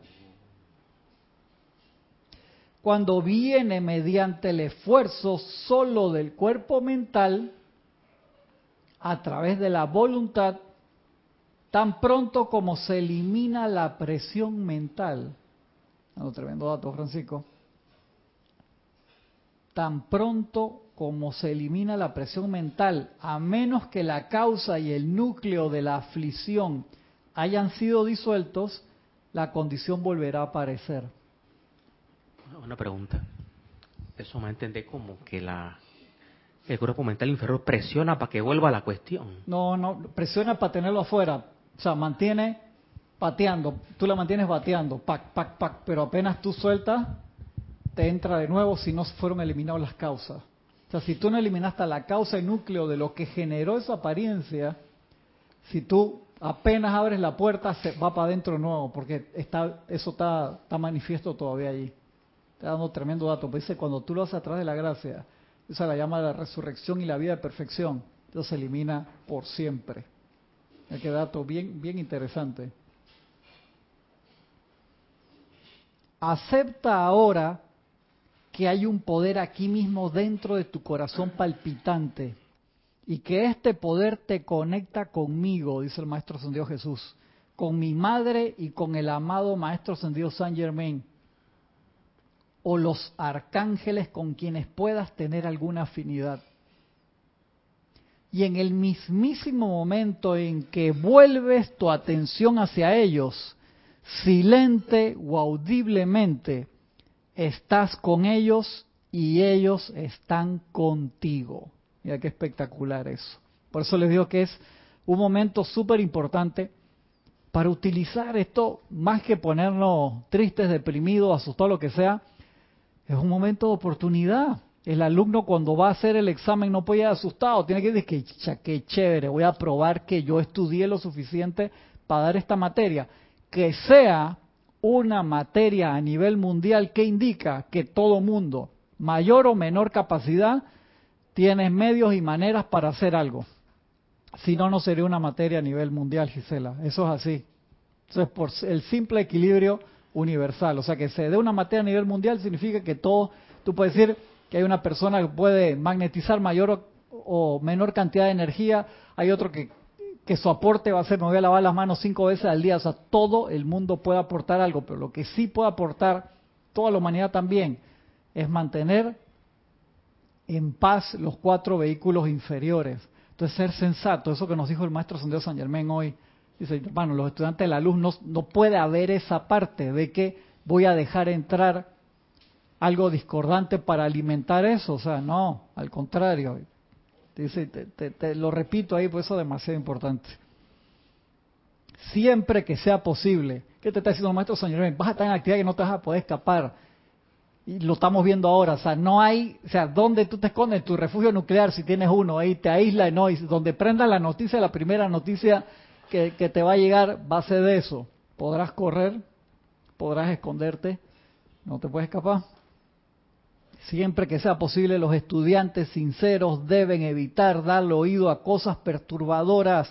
Cuando viene mediante el esfuerzo solo del cuerpo mental, a través de la voluntad, tan pronto como se elimina la presión mental. Un tremendo dato, Francisco. Tan pronto como se elimina la presión mental, a menos que la causa y el núcleo de la aflicción hayan sido disueltos, la condición volverá a aparecer. Una pregunta. Eso me entiende como que la el cuerpo mental inferior presiona para que vuelva la cuestión. No, no, presiona para tenerlo afuera. O sea, mantiene pateando. Tú la mantienes bateando, pac, pac, pac. Pero apenas tú sueltas, te entra de nuevo si no fueron eliminadas las causas. O sea, si tú no eliminaste la causa y núcleo de lo que generó esa apariencia, si tú apenas abres la puerta, se va para adentro de nuevo, porque está, eso está, está manifiesto todavía allí. Está dando tremendo dato. Pues dice, cuando tú lo haces atrás de la gracia, esa la llama la resurrección y la vida de perfección, eso se elimina por siempre. Qué dato bien, bien interesante. Acepta ahora que hay un poder aquí mismo dentro de tu corazón palpitante y que este poder te conecta conmigo, dice el Maestro Ascendido Jesús, con mi madre y con el amado Maestro Ascendido San Germain, o los arcángeles con quienes puedas tener alguna afinidad. Y en el mismísimo momento en que vuelves tu atención hacia ellos, silente o audiblemente, estás con ellos y ellos están contigo. Mira qué espectacular eso. Por eso les digo que es un momento súper importante para utilizar esto, más que ponernos tristes, deprimidos, asustados, lo que sea, es un momento de oportunidad. El alumno cuando va a hacer el examen no puede ir asustado, tiene que decir que qué chévere, voy a probar que yo estudié lo suficiente para dar esta materia. Que sea una materia a nivel mundial que indica que todo mundo, mayor o menor capacidad, tiene medios y maneras para hacer algo. Si no, no sería una materia a nivel mundial, Gisela. Eso es así. Eso es por el simple equilibrio universal. O sea, que se dé una materia a nivel mundial significa que todo, tú puedes decir que hay una persona que puede magnetizar mayor o, o menor cantidad de energía, hay otro que que su aporte va a ser, me voy a lavar las manos cinco veces al día, o sea, todo el mundo puede aportar algo, pero lo que sí puede aportar toda la humanidad también es mantener en paz los cuatro vehículos inferiores. Entonces, ser sensato, eso que nos dijo el maestro Santiago San Germán hoy, dice, hermano, los estudiantes de la luz no, no puede haber esa parte de que voy a dejar entrar algo discordante para alimentar eso, o sea, no, al contrario, Dice, te, lo repito ahí, pues eso es demasiado importante. Siempre que sea posible, ¿qué te está diciendo maestro señor? Vas a estar en actividad que no te vas a poder escapar. Y lo estamos viendo ahora, o sea, no hay, o sea, ¿dónde tú te escondes? Tu refugio nuclear, si tienes uno, ahí te aísla, no, y donde prenda la noticia, la primera noticia que, que te va a llegar va a ser de eso. Podrás correr, podrás esconderte, no te puedes escapar. Siempre que sea posible, los estudiantes sinceros deben evitar darle oído a cosas perturbadoras,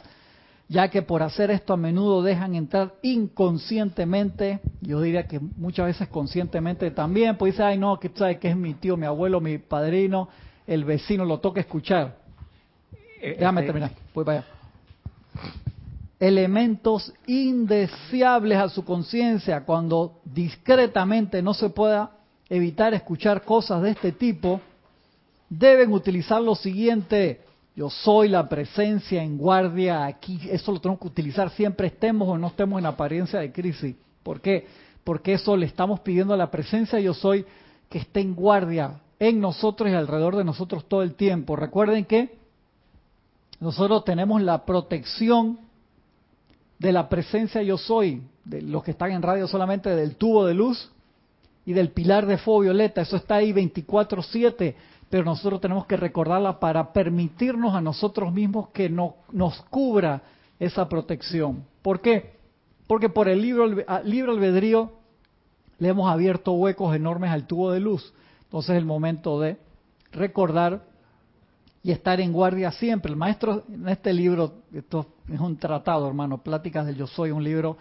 ya que por hacer esto a menudo dejan entrar inconscientemente, yo diría que muchas veces conscientemente también, pues dice, ay no, que sabes que es mi tío, mi abuelo, mi padrino, el vecino, lo toca escuchar. Eh, Déjame este terminar, voy para allá. Elementos indeseables a su conciencia cuando discretamente no se pueda evitar escuchar cosas de este tipo, deben utilizar lo siguiente. Yo soy la presencia en guardia aquí. Eso lo tenemos que utilizar siempre, estemos o no estemos en apariencia de crisis. ¿Por qué? Porque eso le estamos pidiendo a la presencia yo soy que esté en guardia en nosotros y alrededor de nosotros todo el tiempo. Recuerden que nosotros tenemos la protección de la presencia yo soy, de los que están en radio solamente del tubo de luz y del pilar de fuego violeta, eso está ahí 24/7, pero nosotros tenemos que recordarla para permitirnos a nosotros mismos que no, nos cubra esa protección. ¿Por qué? Porque por el libro, libro albedrío le hemos abierto huecos enormes al tubo de luz. Entonces es el momento de recordar y estar en guardia siempre. El maestro en este libro, esto es un tratado, hermano, Pláticas del Yo Soy, un libro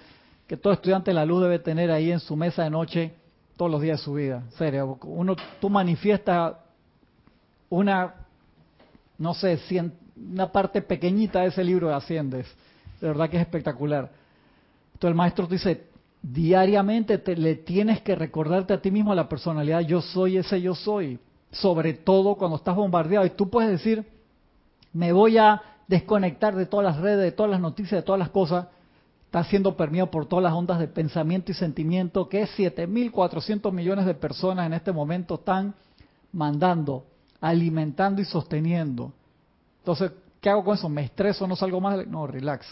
que todo estudiante de la luz debe tener ahí en su mesa de noche todos los días de su vida. Serio, uno, tú manifiestas una, no sé, una parte pequeñita de ese libro de Asciendes. De verdad que es espectacular. Entonces el maestro te dice, diariamente te, le tienes que recordarte a ti mismo la personalidad, yo soy ese yo soy. Sobre todo cuando estás bombardeado y tú puedes decir, me voy a desconectar de todas las redes, de todas las noticias, de todas las cosas, está siendo permeado por todas las ondas de pensamiento y sentimiento que 7.400 millones de personas en este momento están mandando, alimentando y sosteniendo. Entonces, ¿qué hago con eso? ¿Me estreso? ¿No salgo más? No, relax.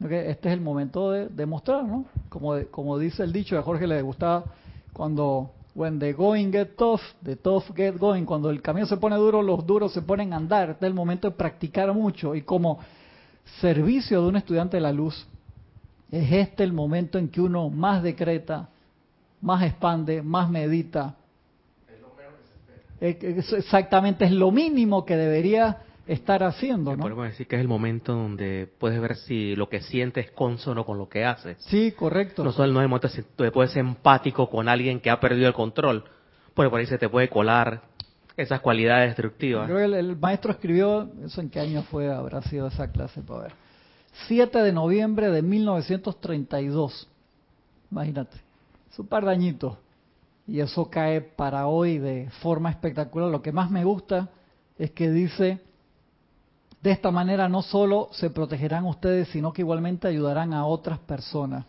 Este es el momento de demostrar, ¿no? Como, como dice el dicho de Jorge, le gustaba cuando When the going get tough, the tough get going. Cuando el camino se pone duro, los duros se ponen a andar. Este es el momento de practicar mucho. Y como servicio de un estudiante de la luz, es este el momento en que uno más decreta, más expande, más medita. Es exactamente, es lo mínimo que debería estar haciendo, ¿no? Podemos decir que es el momento donde puedes ver si lo que sientes es consono con lo que haces. Sí, correcto. No solo no es el momento donde puedes ser empático con alguien que ha perdido el control, porque por ahí se te puede colar esas cualidades destructivas. Creo que el, maestro escribió, ¿eso en qué año fue? Habrá sido esa clase, para ver. 7 de noviembre de 1932. Imagínate, es un par de. Y eso cae para hoy de forma espectacular. Lo que más me gusta es que dice de esta manera no solo se protegerán ustedes, sino que igualmente ayudarán a otras personas.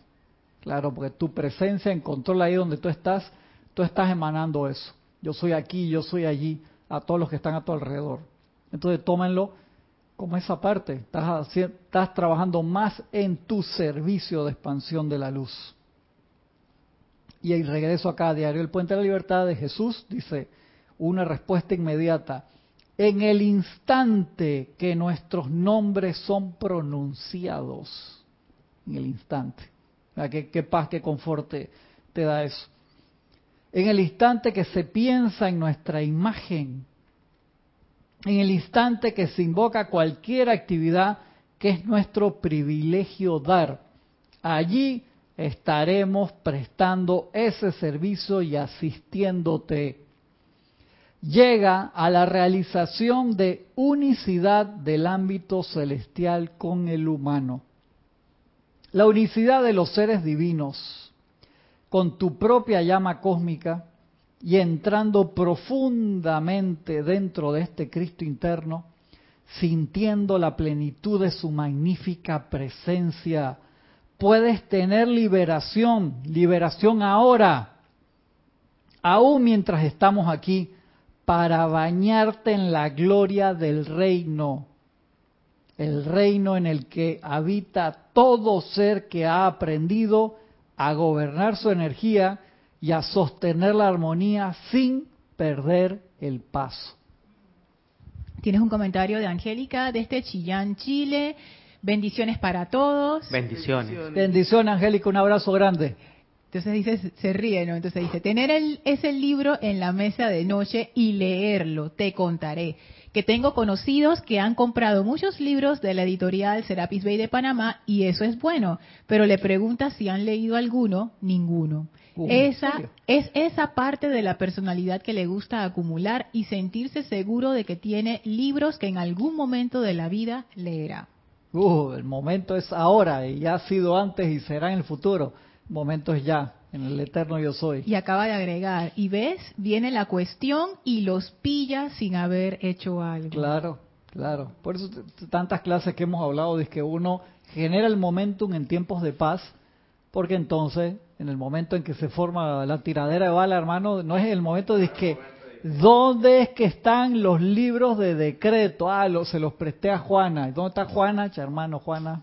Claro, porque tu presencia en control ahí donde tú estás, tú estás emanando eso. Yo soy aquí, yo soy allí, a todos los que están a tu alrededor. Entonces tómenlo como esa parte. Estás, trabajando más en tu servicio de expansión de la luz. Y el regreso acá a Diario El Puente de la Libertad de Jesús dice una respuesta inmediata en el instante que nuestros nombres son pronunciados. En el instante. ¿Qué, qué paz, qué conforte te da eso. En el instante que se piensa en nuestra imagen. En el instante que se invoca cualquier actividad que es nuestro privilegio dar. Allí estaremos prestando ese servicio y asistiéndote llega a la realización de unicidad del ámbito celestial con el humano. La unicidad de los seres divinos con tu propia llama cósmica y entrando profundamente dentro de este Cristo interno, sintiendo la plenitud de su magnífica presencia, puedes tener liberación, liberación ahora, aún mientras estamos aquí, para bañarte en la gloria del reino, el reino en el que habita todo ser que ha aprendido a gobernar su energía y a sostener la armonía sin perder el paso. Tienes un comentario de Angélica desde Chillán, Chile. Bendiciones para todos. Bendiciones. Bendiciones, Angélica. Un abrazo grande. Entonces dice, se ríe, ¿no? Entonces dice, tener el, ese libro en la mesa de noche y leerlo, te contaré. Que tengo conocidos que han comprado muchos libros de la editorial Serapis Bay de Panamá y eso es bueno, pero le pregunta si han leído alguno, ninguno. Uh, esa es esa parte de la personalidad que le gusta acumular y sentirse seguro de que tiene libros que en algún momento de la vida leerá. Uh, el momento es ahora y ya ha sido antes y será en el futuro momentos ya, en el eterno yo soy. Y acaba de agregar, y ves, viene la cuestión y los pilla sin haber hecho algo. Claro, claro. Por eso tantas clases que hemos hablado de que uno genera el momentum en tiempos de paz, porque entonces, en el momento en que se forma la tiradera de bala, hermano, no es el momento de que, ¿dónde es que están los libros de decreto? Ah, se los presté a Juana. ¿Dónde está Juana? hermano Juana,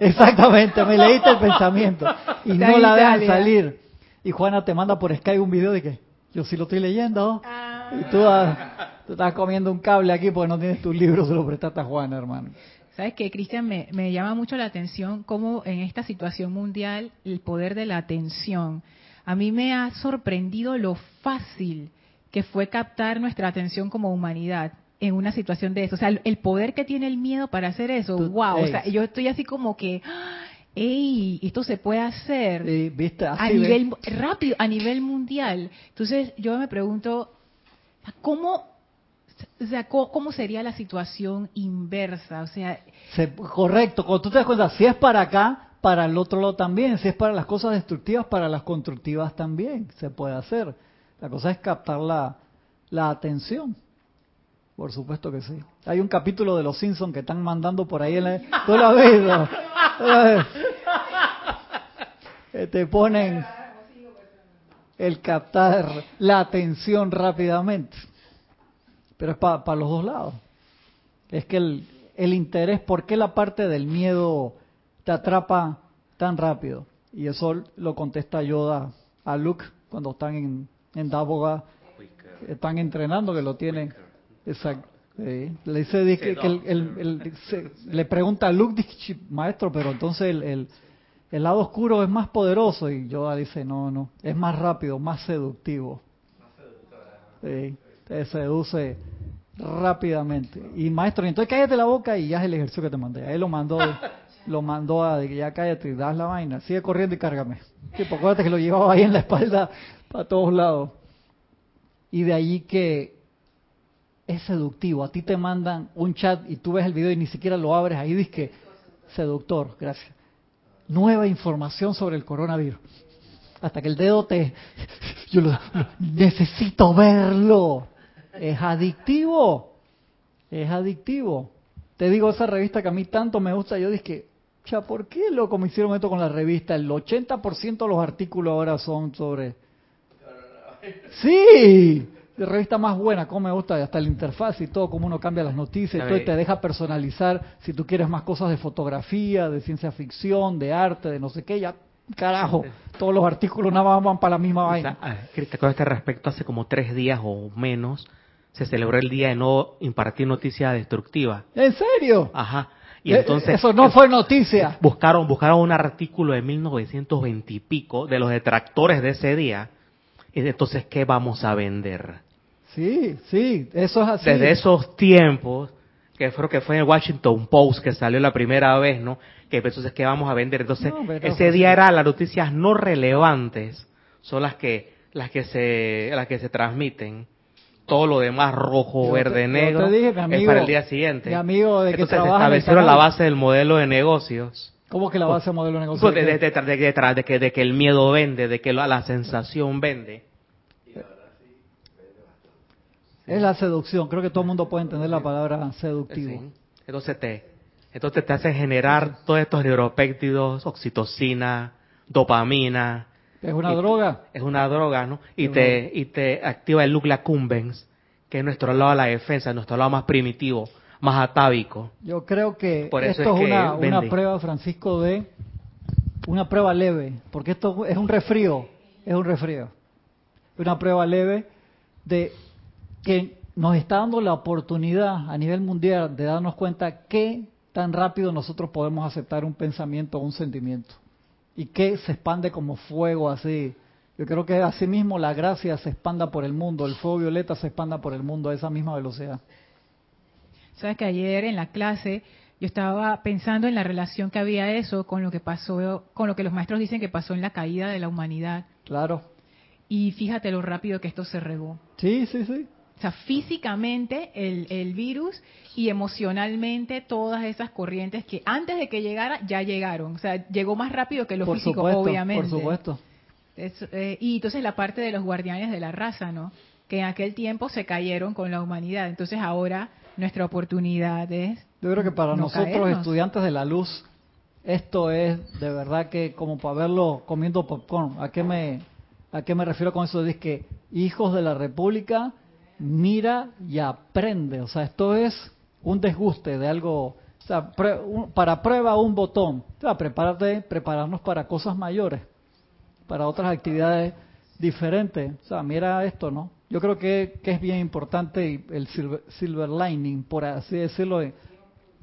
Exactamente, me leíste el pensamiento y no la dejan salir. Y Juana te manda por Skype un video de que yo sí lo estoy leyendo. Ah. Y tú, estás comiendo un cable aquí porque no tienes tus libros, se lo prestaste a Juana, hermano. ¿Sabes qué, Cristian? Me, me llama mucho la atención cómo en esta situación mundial el poder de la atención. A mí me ha sorprendido lo fácil que fue captar nuestra atención como humanidad en una situación de eso. O sea, el poder que tiene el miedo para hacer eso, wow. O sea, yo estoy así como que, ¡ey! Esto se puede hacer a nivel rápido, a nivel mundial. Entonces, yo me pregunto, ¿cómo o sea, ¿cómo, sería la situación inversa? O sea, Se- correcto, cuando tú te das cuenta, si es para acá, para el otro lado también, si es para las cosas destructivas, para las constructivas también, se puede hacer. La cosa es captar la, la atención. Por supuesto que sí. Hay un capítulo de Los Simpsons que están mandando por ahí en la... ¿Tú lo has visto? ¿Tú te ponen el captar la atención rápidamente. Pero es para los dos lados. Es que el, el interés, ¿por qué la parte del miedo te atrapa tan rápido? Y eso lo contesta Yoda a Luke cuando están en, en Daboga, están entrenando, que lo tienen. Exacto. Sí. Le dice dice que, que el, el- el- se- le pregunta a Luke, dice, "Chi, maestro, pero entonces el, el, el lado oscuro es más poderoso. Y Yoda dice, no, no, es más rápido, más seductivo. Sí, te seduce rápidamente. Y maestro, entonces cállate la boca y ya es el ejercicio que te mandé. Ahí lo mandó, lo mandó a de que ya cállate y das la vaina. Sigue corriendo y cárgame. Sí, porque acuérdate que lo llevaba ahí en la espalda para todos lados. Y de allí que es seductivo. A ti te mandan un chat y tú ves el video y ni siquiera lo abres. Ahí dices que seductor, gracias. Nueva información sobre el coronavirus. Hasta que el dedo te... Yo lo- lo- necesito verlo. Es adictivo. Es adictivo. Te digo, esa revista que a mí tanto me gusta, yo dije, cha, ¿por qué loco me hicieron esto con la revista? El 80% de los artículos ahora son sobre... Sí, la revista más buena, como me gusta, hasta la interfaz y todo, cómo uno cambia las noticias, y todo, y te deja personalizar si tú quieres más cosas de fotografía, de ciencia ficción, de arte, de no sé qué, ya, carajo, todos los artículos nada más van para la misma vaina. ah, con este respecto, hace como tres días o menos se celebró el día de no impartir noticias destructivas. ¿En serio? Ajá. Y Eh, entonces Eso no fue noticia. buscaron buscaron un artículo de 1920 y pico de los detractores de ese día. Y entonces, ¿qué vamos a vender? Sí, sí, eso es así. Desde esos tiempos, que creo que fue en el Washington Post que salió la primera vez, ¿no? Que pues, entonces, ¿qué vamos a vender? Entonces, No, pero- ese día era las noticias no relevantes, son las que las que se las que se transmiten. Todo lo demás rojo, Yo te- verde, yo negro te dije, mi es amigo- para el día siguiente. mi amigo de que entonces se establecieron la base del modelo de negocios. ¿Cómo que la base de modelo de negocio? Pues de- de- de que, de que el miedo vende, de que la, la sensación vende. Es la seducción. Creo que todo el mundo puede entender la palabra seductivo. Sí. Entonces te, entonces te hace generar todos estos neuropéptidos, oxitocina, dopamina. Es una Y- droga. Es una droga, ¿no? Y Es te, y te activa el núcleo accumbens, que es nuestro lado de la defensa, nuestro lado más primitivo, más atávico. Yo creo que Por eso esto es es, que una, una prueba, Francisco, de una prueba leve, porque esto es un resfrío, es un resfrío. Una prueba leve de que nos está dando la oportunidad a nivel mundial de darnos cuenta qué tan rápido nosotros podemos aceptar un pensamiento o un sentimiento y que se expande como fuego así. Yo creo que así mismo la gracia se expanda por el mundo, el fuego violeta se expanda por el mundo a esa misma velocidad. Sabes que ayer en la clase yo estaba pensando en la relación que había eso con lo que pasó, con lo que los maestros dicen que pasó en la caída de la humanidad. Claro. Y fíjate lo rápido que esto se regó. Sí, sí, sí. O sea, físicamente el, el virus y emocionalmente todas esas corrientes que antes de que llegara ya llegaron. O sea, llegó más rápido que lo por físico, supuesto, obviamente. Por supuesto. Es, eh, y entonces la parte de los guardianes de la raza, ¿no? Que en aquel tiempo se cayeron con la humanidad. Entonces ahora nuestra oportunidad es Yo creo que para no nosotros, caernos. estudiantes de la luz, esto es de verdad que como para verlo comiendo popcorn. ¿A qué me, a qué me refiero con eso? Es que hijos de la República, mira y aprende. O sea, esto es un desguste de algo. O sea, pre- un- para prueba un botón. O sea, prepárate, prepararnos para cosas mayores, para otras actividades diferentes. O sea, mira esto, ¿no? Yo creo que, que es bien importante y el silver, silver lining, por así decirlo,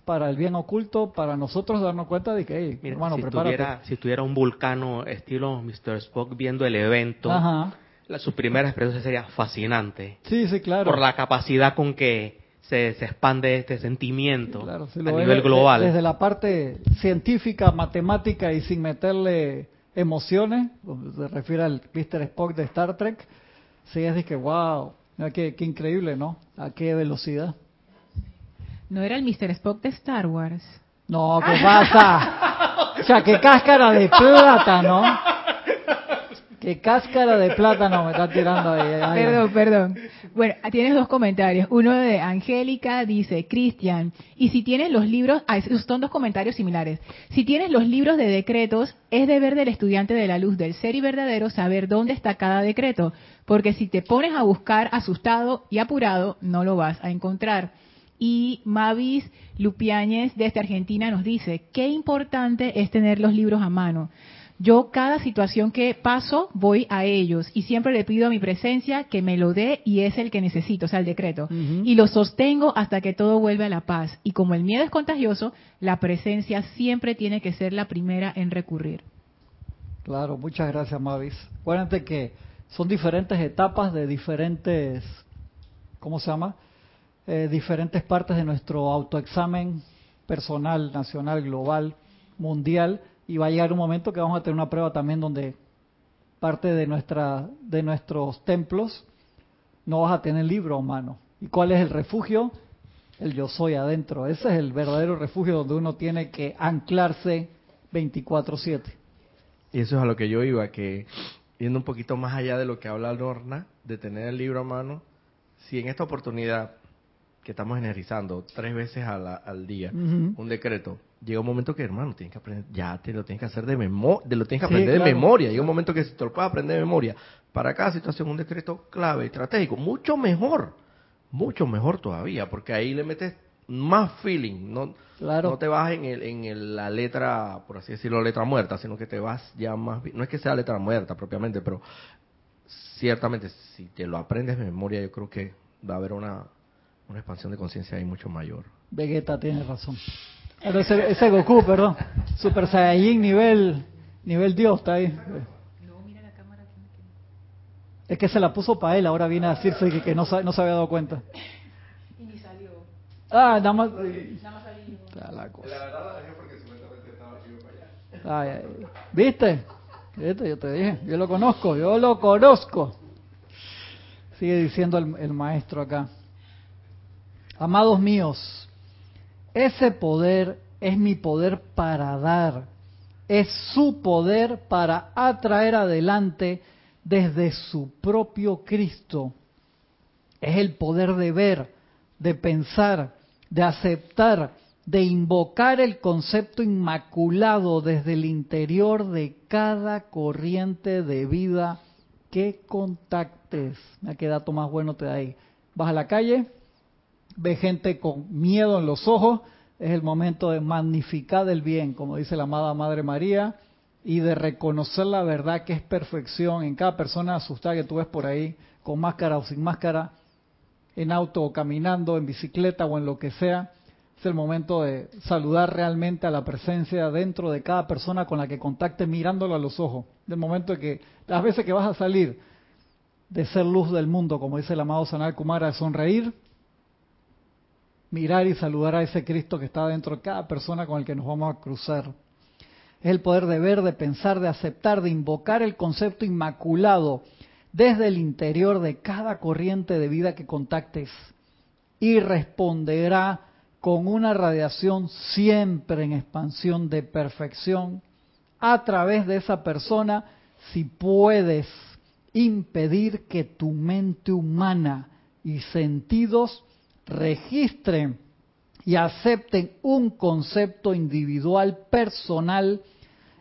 para el bien oculto, para nosotros darnos cuenta de que, hey, Mira, hermano, si, prepárate. tuviera, si tuviera un vulcano estilo Mr. Spock viendo el evento, Ajá. La- su primera experiencia sería fascinante. Sí, sí, claro. Por la capacidad con que se, se expande este sentimiento Claro, si a nivel global. Desde la parte científica, matemática y sin meterle emociones, se refiere al Mr. Spock de Star Trek, sí es de que, wow, Mira qué, qué increíble, ¿no? A qué velocidad. No era el Mr. Spock de Star Wars. No, ¿qué pasa? O sea, qué cáscara de plátano. Qué cáscara de plátano me está tirando ahí. Perdón, perdón. Bueno, tienes dos comentarios. Uno de Angélica dice, Cristian, y si tienes los libros, ah, son dos comentarios similares. Si tienes los libros de decretos, es deber del estudiante de la luz del ser y verdadero saber dónde está cada decreto, porque si te pones a buscar asustado y apurado, no lo vas a encontrar. Y Mavis Lupiáñez desde Argentina nos dice, qué importante es tener los libros a mano. Yo cada situación que paso voy a ellos y siempre le pido a mi presencia que me lo dé y es el que necesito, o sea, el decreto. Y lo sostengo hasta que todo vuelve a la paz. Y como el miedo es contagioso, la presencia siempre tiene que ser la primera en recurrir. Claro, muchas gracias, Mavis. Acuérdate que son diferentes etapas de diferentes, ¿cómo se llama? Eh, diferentes partes de nuestro autoexamen personal, nacional, global, mundial, y va a llegar un momento que vamos a tener una prueba también donde parte de nuestra, de nuestros templos no vas a tener libro a mano. ¿Y cuál es el refugio? El yo soy adentro. Ese es el verdadero refugio donde uno tiene que anclarse 24/7. Y eso es a lo que yo iba, que yendo un poquito más allá de lo que habla Lorna, de tener el libro a mano, si en esta oportunidad que estamos energizando tres veces a la- al día un decreto, llega un momento que hermano tienes que aprender, ya te lo tienes que hacer de memoria, lo tienes que Sí, aprender de memoria, llega un momento que si te lo puedes aprender de memoria, para cada situación un decreto clave, estratégico, mucho mejor, mucho mejor todavía, porque ahí le metes más feeling, no, Claro. no te vas en, el, en el- la letra, por así decirlo, letra muerta, sino que te vas ya más, no es que sea letra muerta propiamente, pero ciertamente si te lo aprendes de memoria, yo creo que va a haber una, una expansión de conciencia ahí mucho mayor. Vegeta tiene razón. Pero ese, ese Goku, perdón. Super Saiyajin nivel, nivel Dios está ahí. Es que se la puso para él, ahora viene a decirse que, que no, no se había dado cuenta. Y ni salió. Ah, nada más. Nada más salió. La cosa. Ay, ay. ¿Viste? ¿Viste? Yo te dije, yo lo conozco, yo lo conozco. Sigue diciendo el, el maestro acá. Amados míos, ese poder es mi poder para dar, es su poder para atraer adelante desde su propio Cristo. Es el poder de ver, de pensar, de aceptar, de invocar el concepto inmaculado desde el interior de cada corriente de vida que contactes. Mira qué dato más bueno te da ahí. Vas a la calle, ves gente con miedo en los ojos, es el momento de magnificar el bien, como dice la amada Madre María, y de reconocer la verdad que es perfección en cada persona asustada que tú ves por ahí, con máscara o sin máscara, en auto o caminando, en bicicleta o en lo que sea. Es el momento de saludar realmente a la presencia dentro de cada persona con la que contacte mirándolo a los ojos. Del momento de que, las veces que vas a salir de ser luz del mundo, como dice el amado Sanal Kumara, sonreír, mirar y saludar a ese Cristo que está dentro de cada persona con el que nos vamos a cruzar. Es el poder de ver, de pensar, de aceptar, de invocar el concepto inmaculado desde el interior de cada corriente de vida que contactes y responderá con una radiación siempre en expansión de perfección a través de esa persona si puedes impedir que tu mente humana y sentidos registren y acepten un concepto individual personal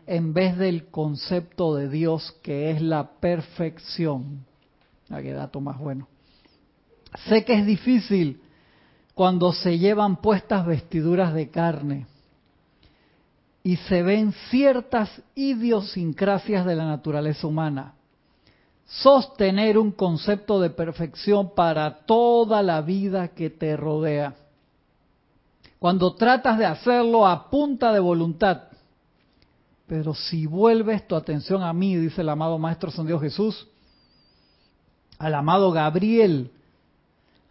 en vez del concepto de Dios que es la perfección. Ah, más bueno. Sé que es difícil cuando se llevan puestas vestiduras de carne y se ven ciertas idiosincrasias de la naturaleza humana. Sostener un concepto de perfección para toda la vida que te rodea. Cuando tratas de hacerlo a punta de voluntad, pero si vuelves tu atención a mí, dice el amado Maestro San Dios Jesús, al amado Gabriel,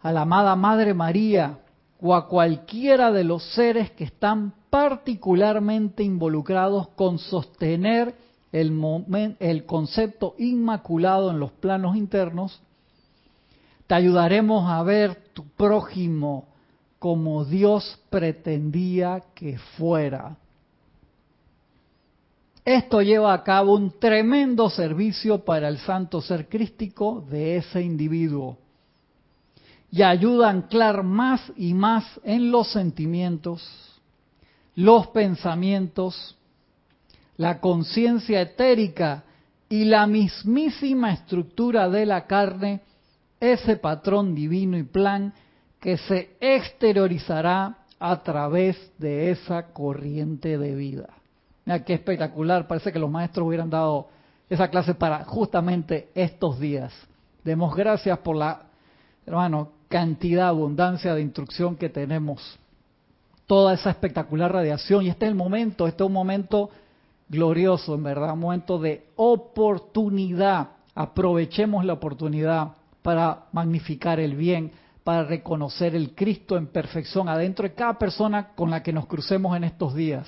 a la amada Madre María o a cualquiera de los seres que están particularmente involucrados con sostener el, concepto inmaculado en los planos internos, Te ayudaremos a ver tu prójimo como Dios pretendía que fuera. Esto lleva a cabo un tremendo servicio para el santo ser crístico de ese individuo y ayuda a anclar más y más en los sentimientos, los pensamientos, la conciencia etérica y la mismísima estructura de la carne, ese patrón divino y plan que se exteriorizará a través de esa corriente de vida. Mira qué espectacular, parece que los maestros hubieran dado esa clase para justamente estos días. Demos gracias por la, hermano, cantidad, abundancia de instrucción que tenemos. Toda esa espectacular radiación. Y este es el momento, este es un momento glorioso, en verdad, un momento de oportunidad. Aprovechemos la oportunidad para magnificar el bien, para reconocer el Cristo en perfección adentro de cada persona con la que nos crucemos en estos días.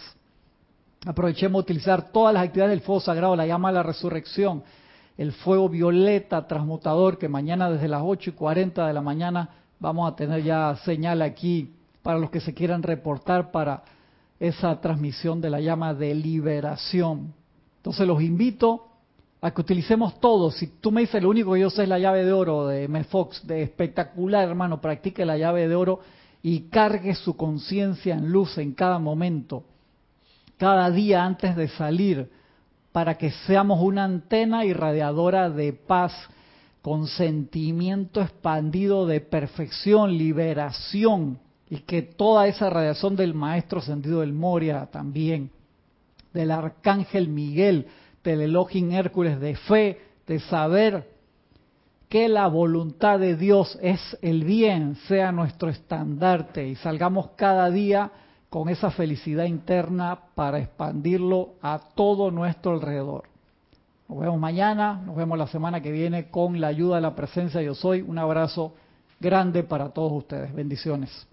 Aprovechemos utilizar todas las actividades del fuego sagrado, la llama de la resurrección, el fuego violeta transmutador, que mañana desde las 8 y 40 de la mañana vamos a tener ya señal aquí para los que se quieran reportar para esa transmisión de la llama de liberación. Entonces los invito a que utilicemos todo. Si tú me dices lo único que yo sé es la llave de oro de Fox, de espectacular, hermano, practique la llave de oro y cargue su conciencia en luz en cada momento, cada día antes de salir, para que seamos una antena irradiadora de paz, con sentimiento expandido de perfección, liberación, y que toda esa radiación del Maestro Sentido del Moria también, del Arcángel Miguel, del Elohim Hércules de fe, de saber que la voluntad de Dios es el bien, sea nuestro estandarte y salgamos cada día con esa felicidad interna para expandirlo a todo nuestro alrededor. Nos vemos mañana, nos vemos la semana que viene con la ayuda de la presencia Yo Soy. Un abrazo grande para todos ustedes. Bendiciones.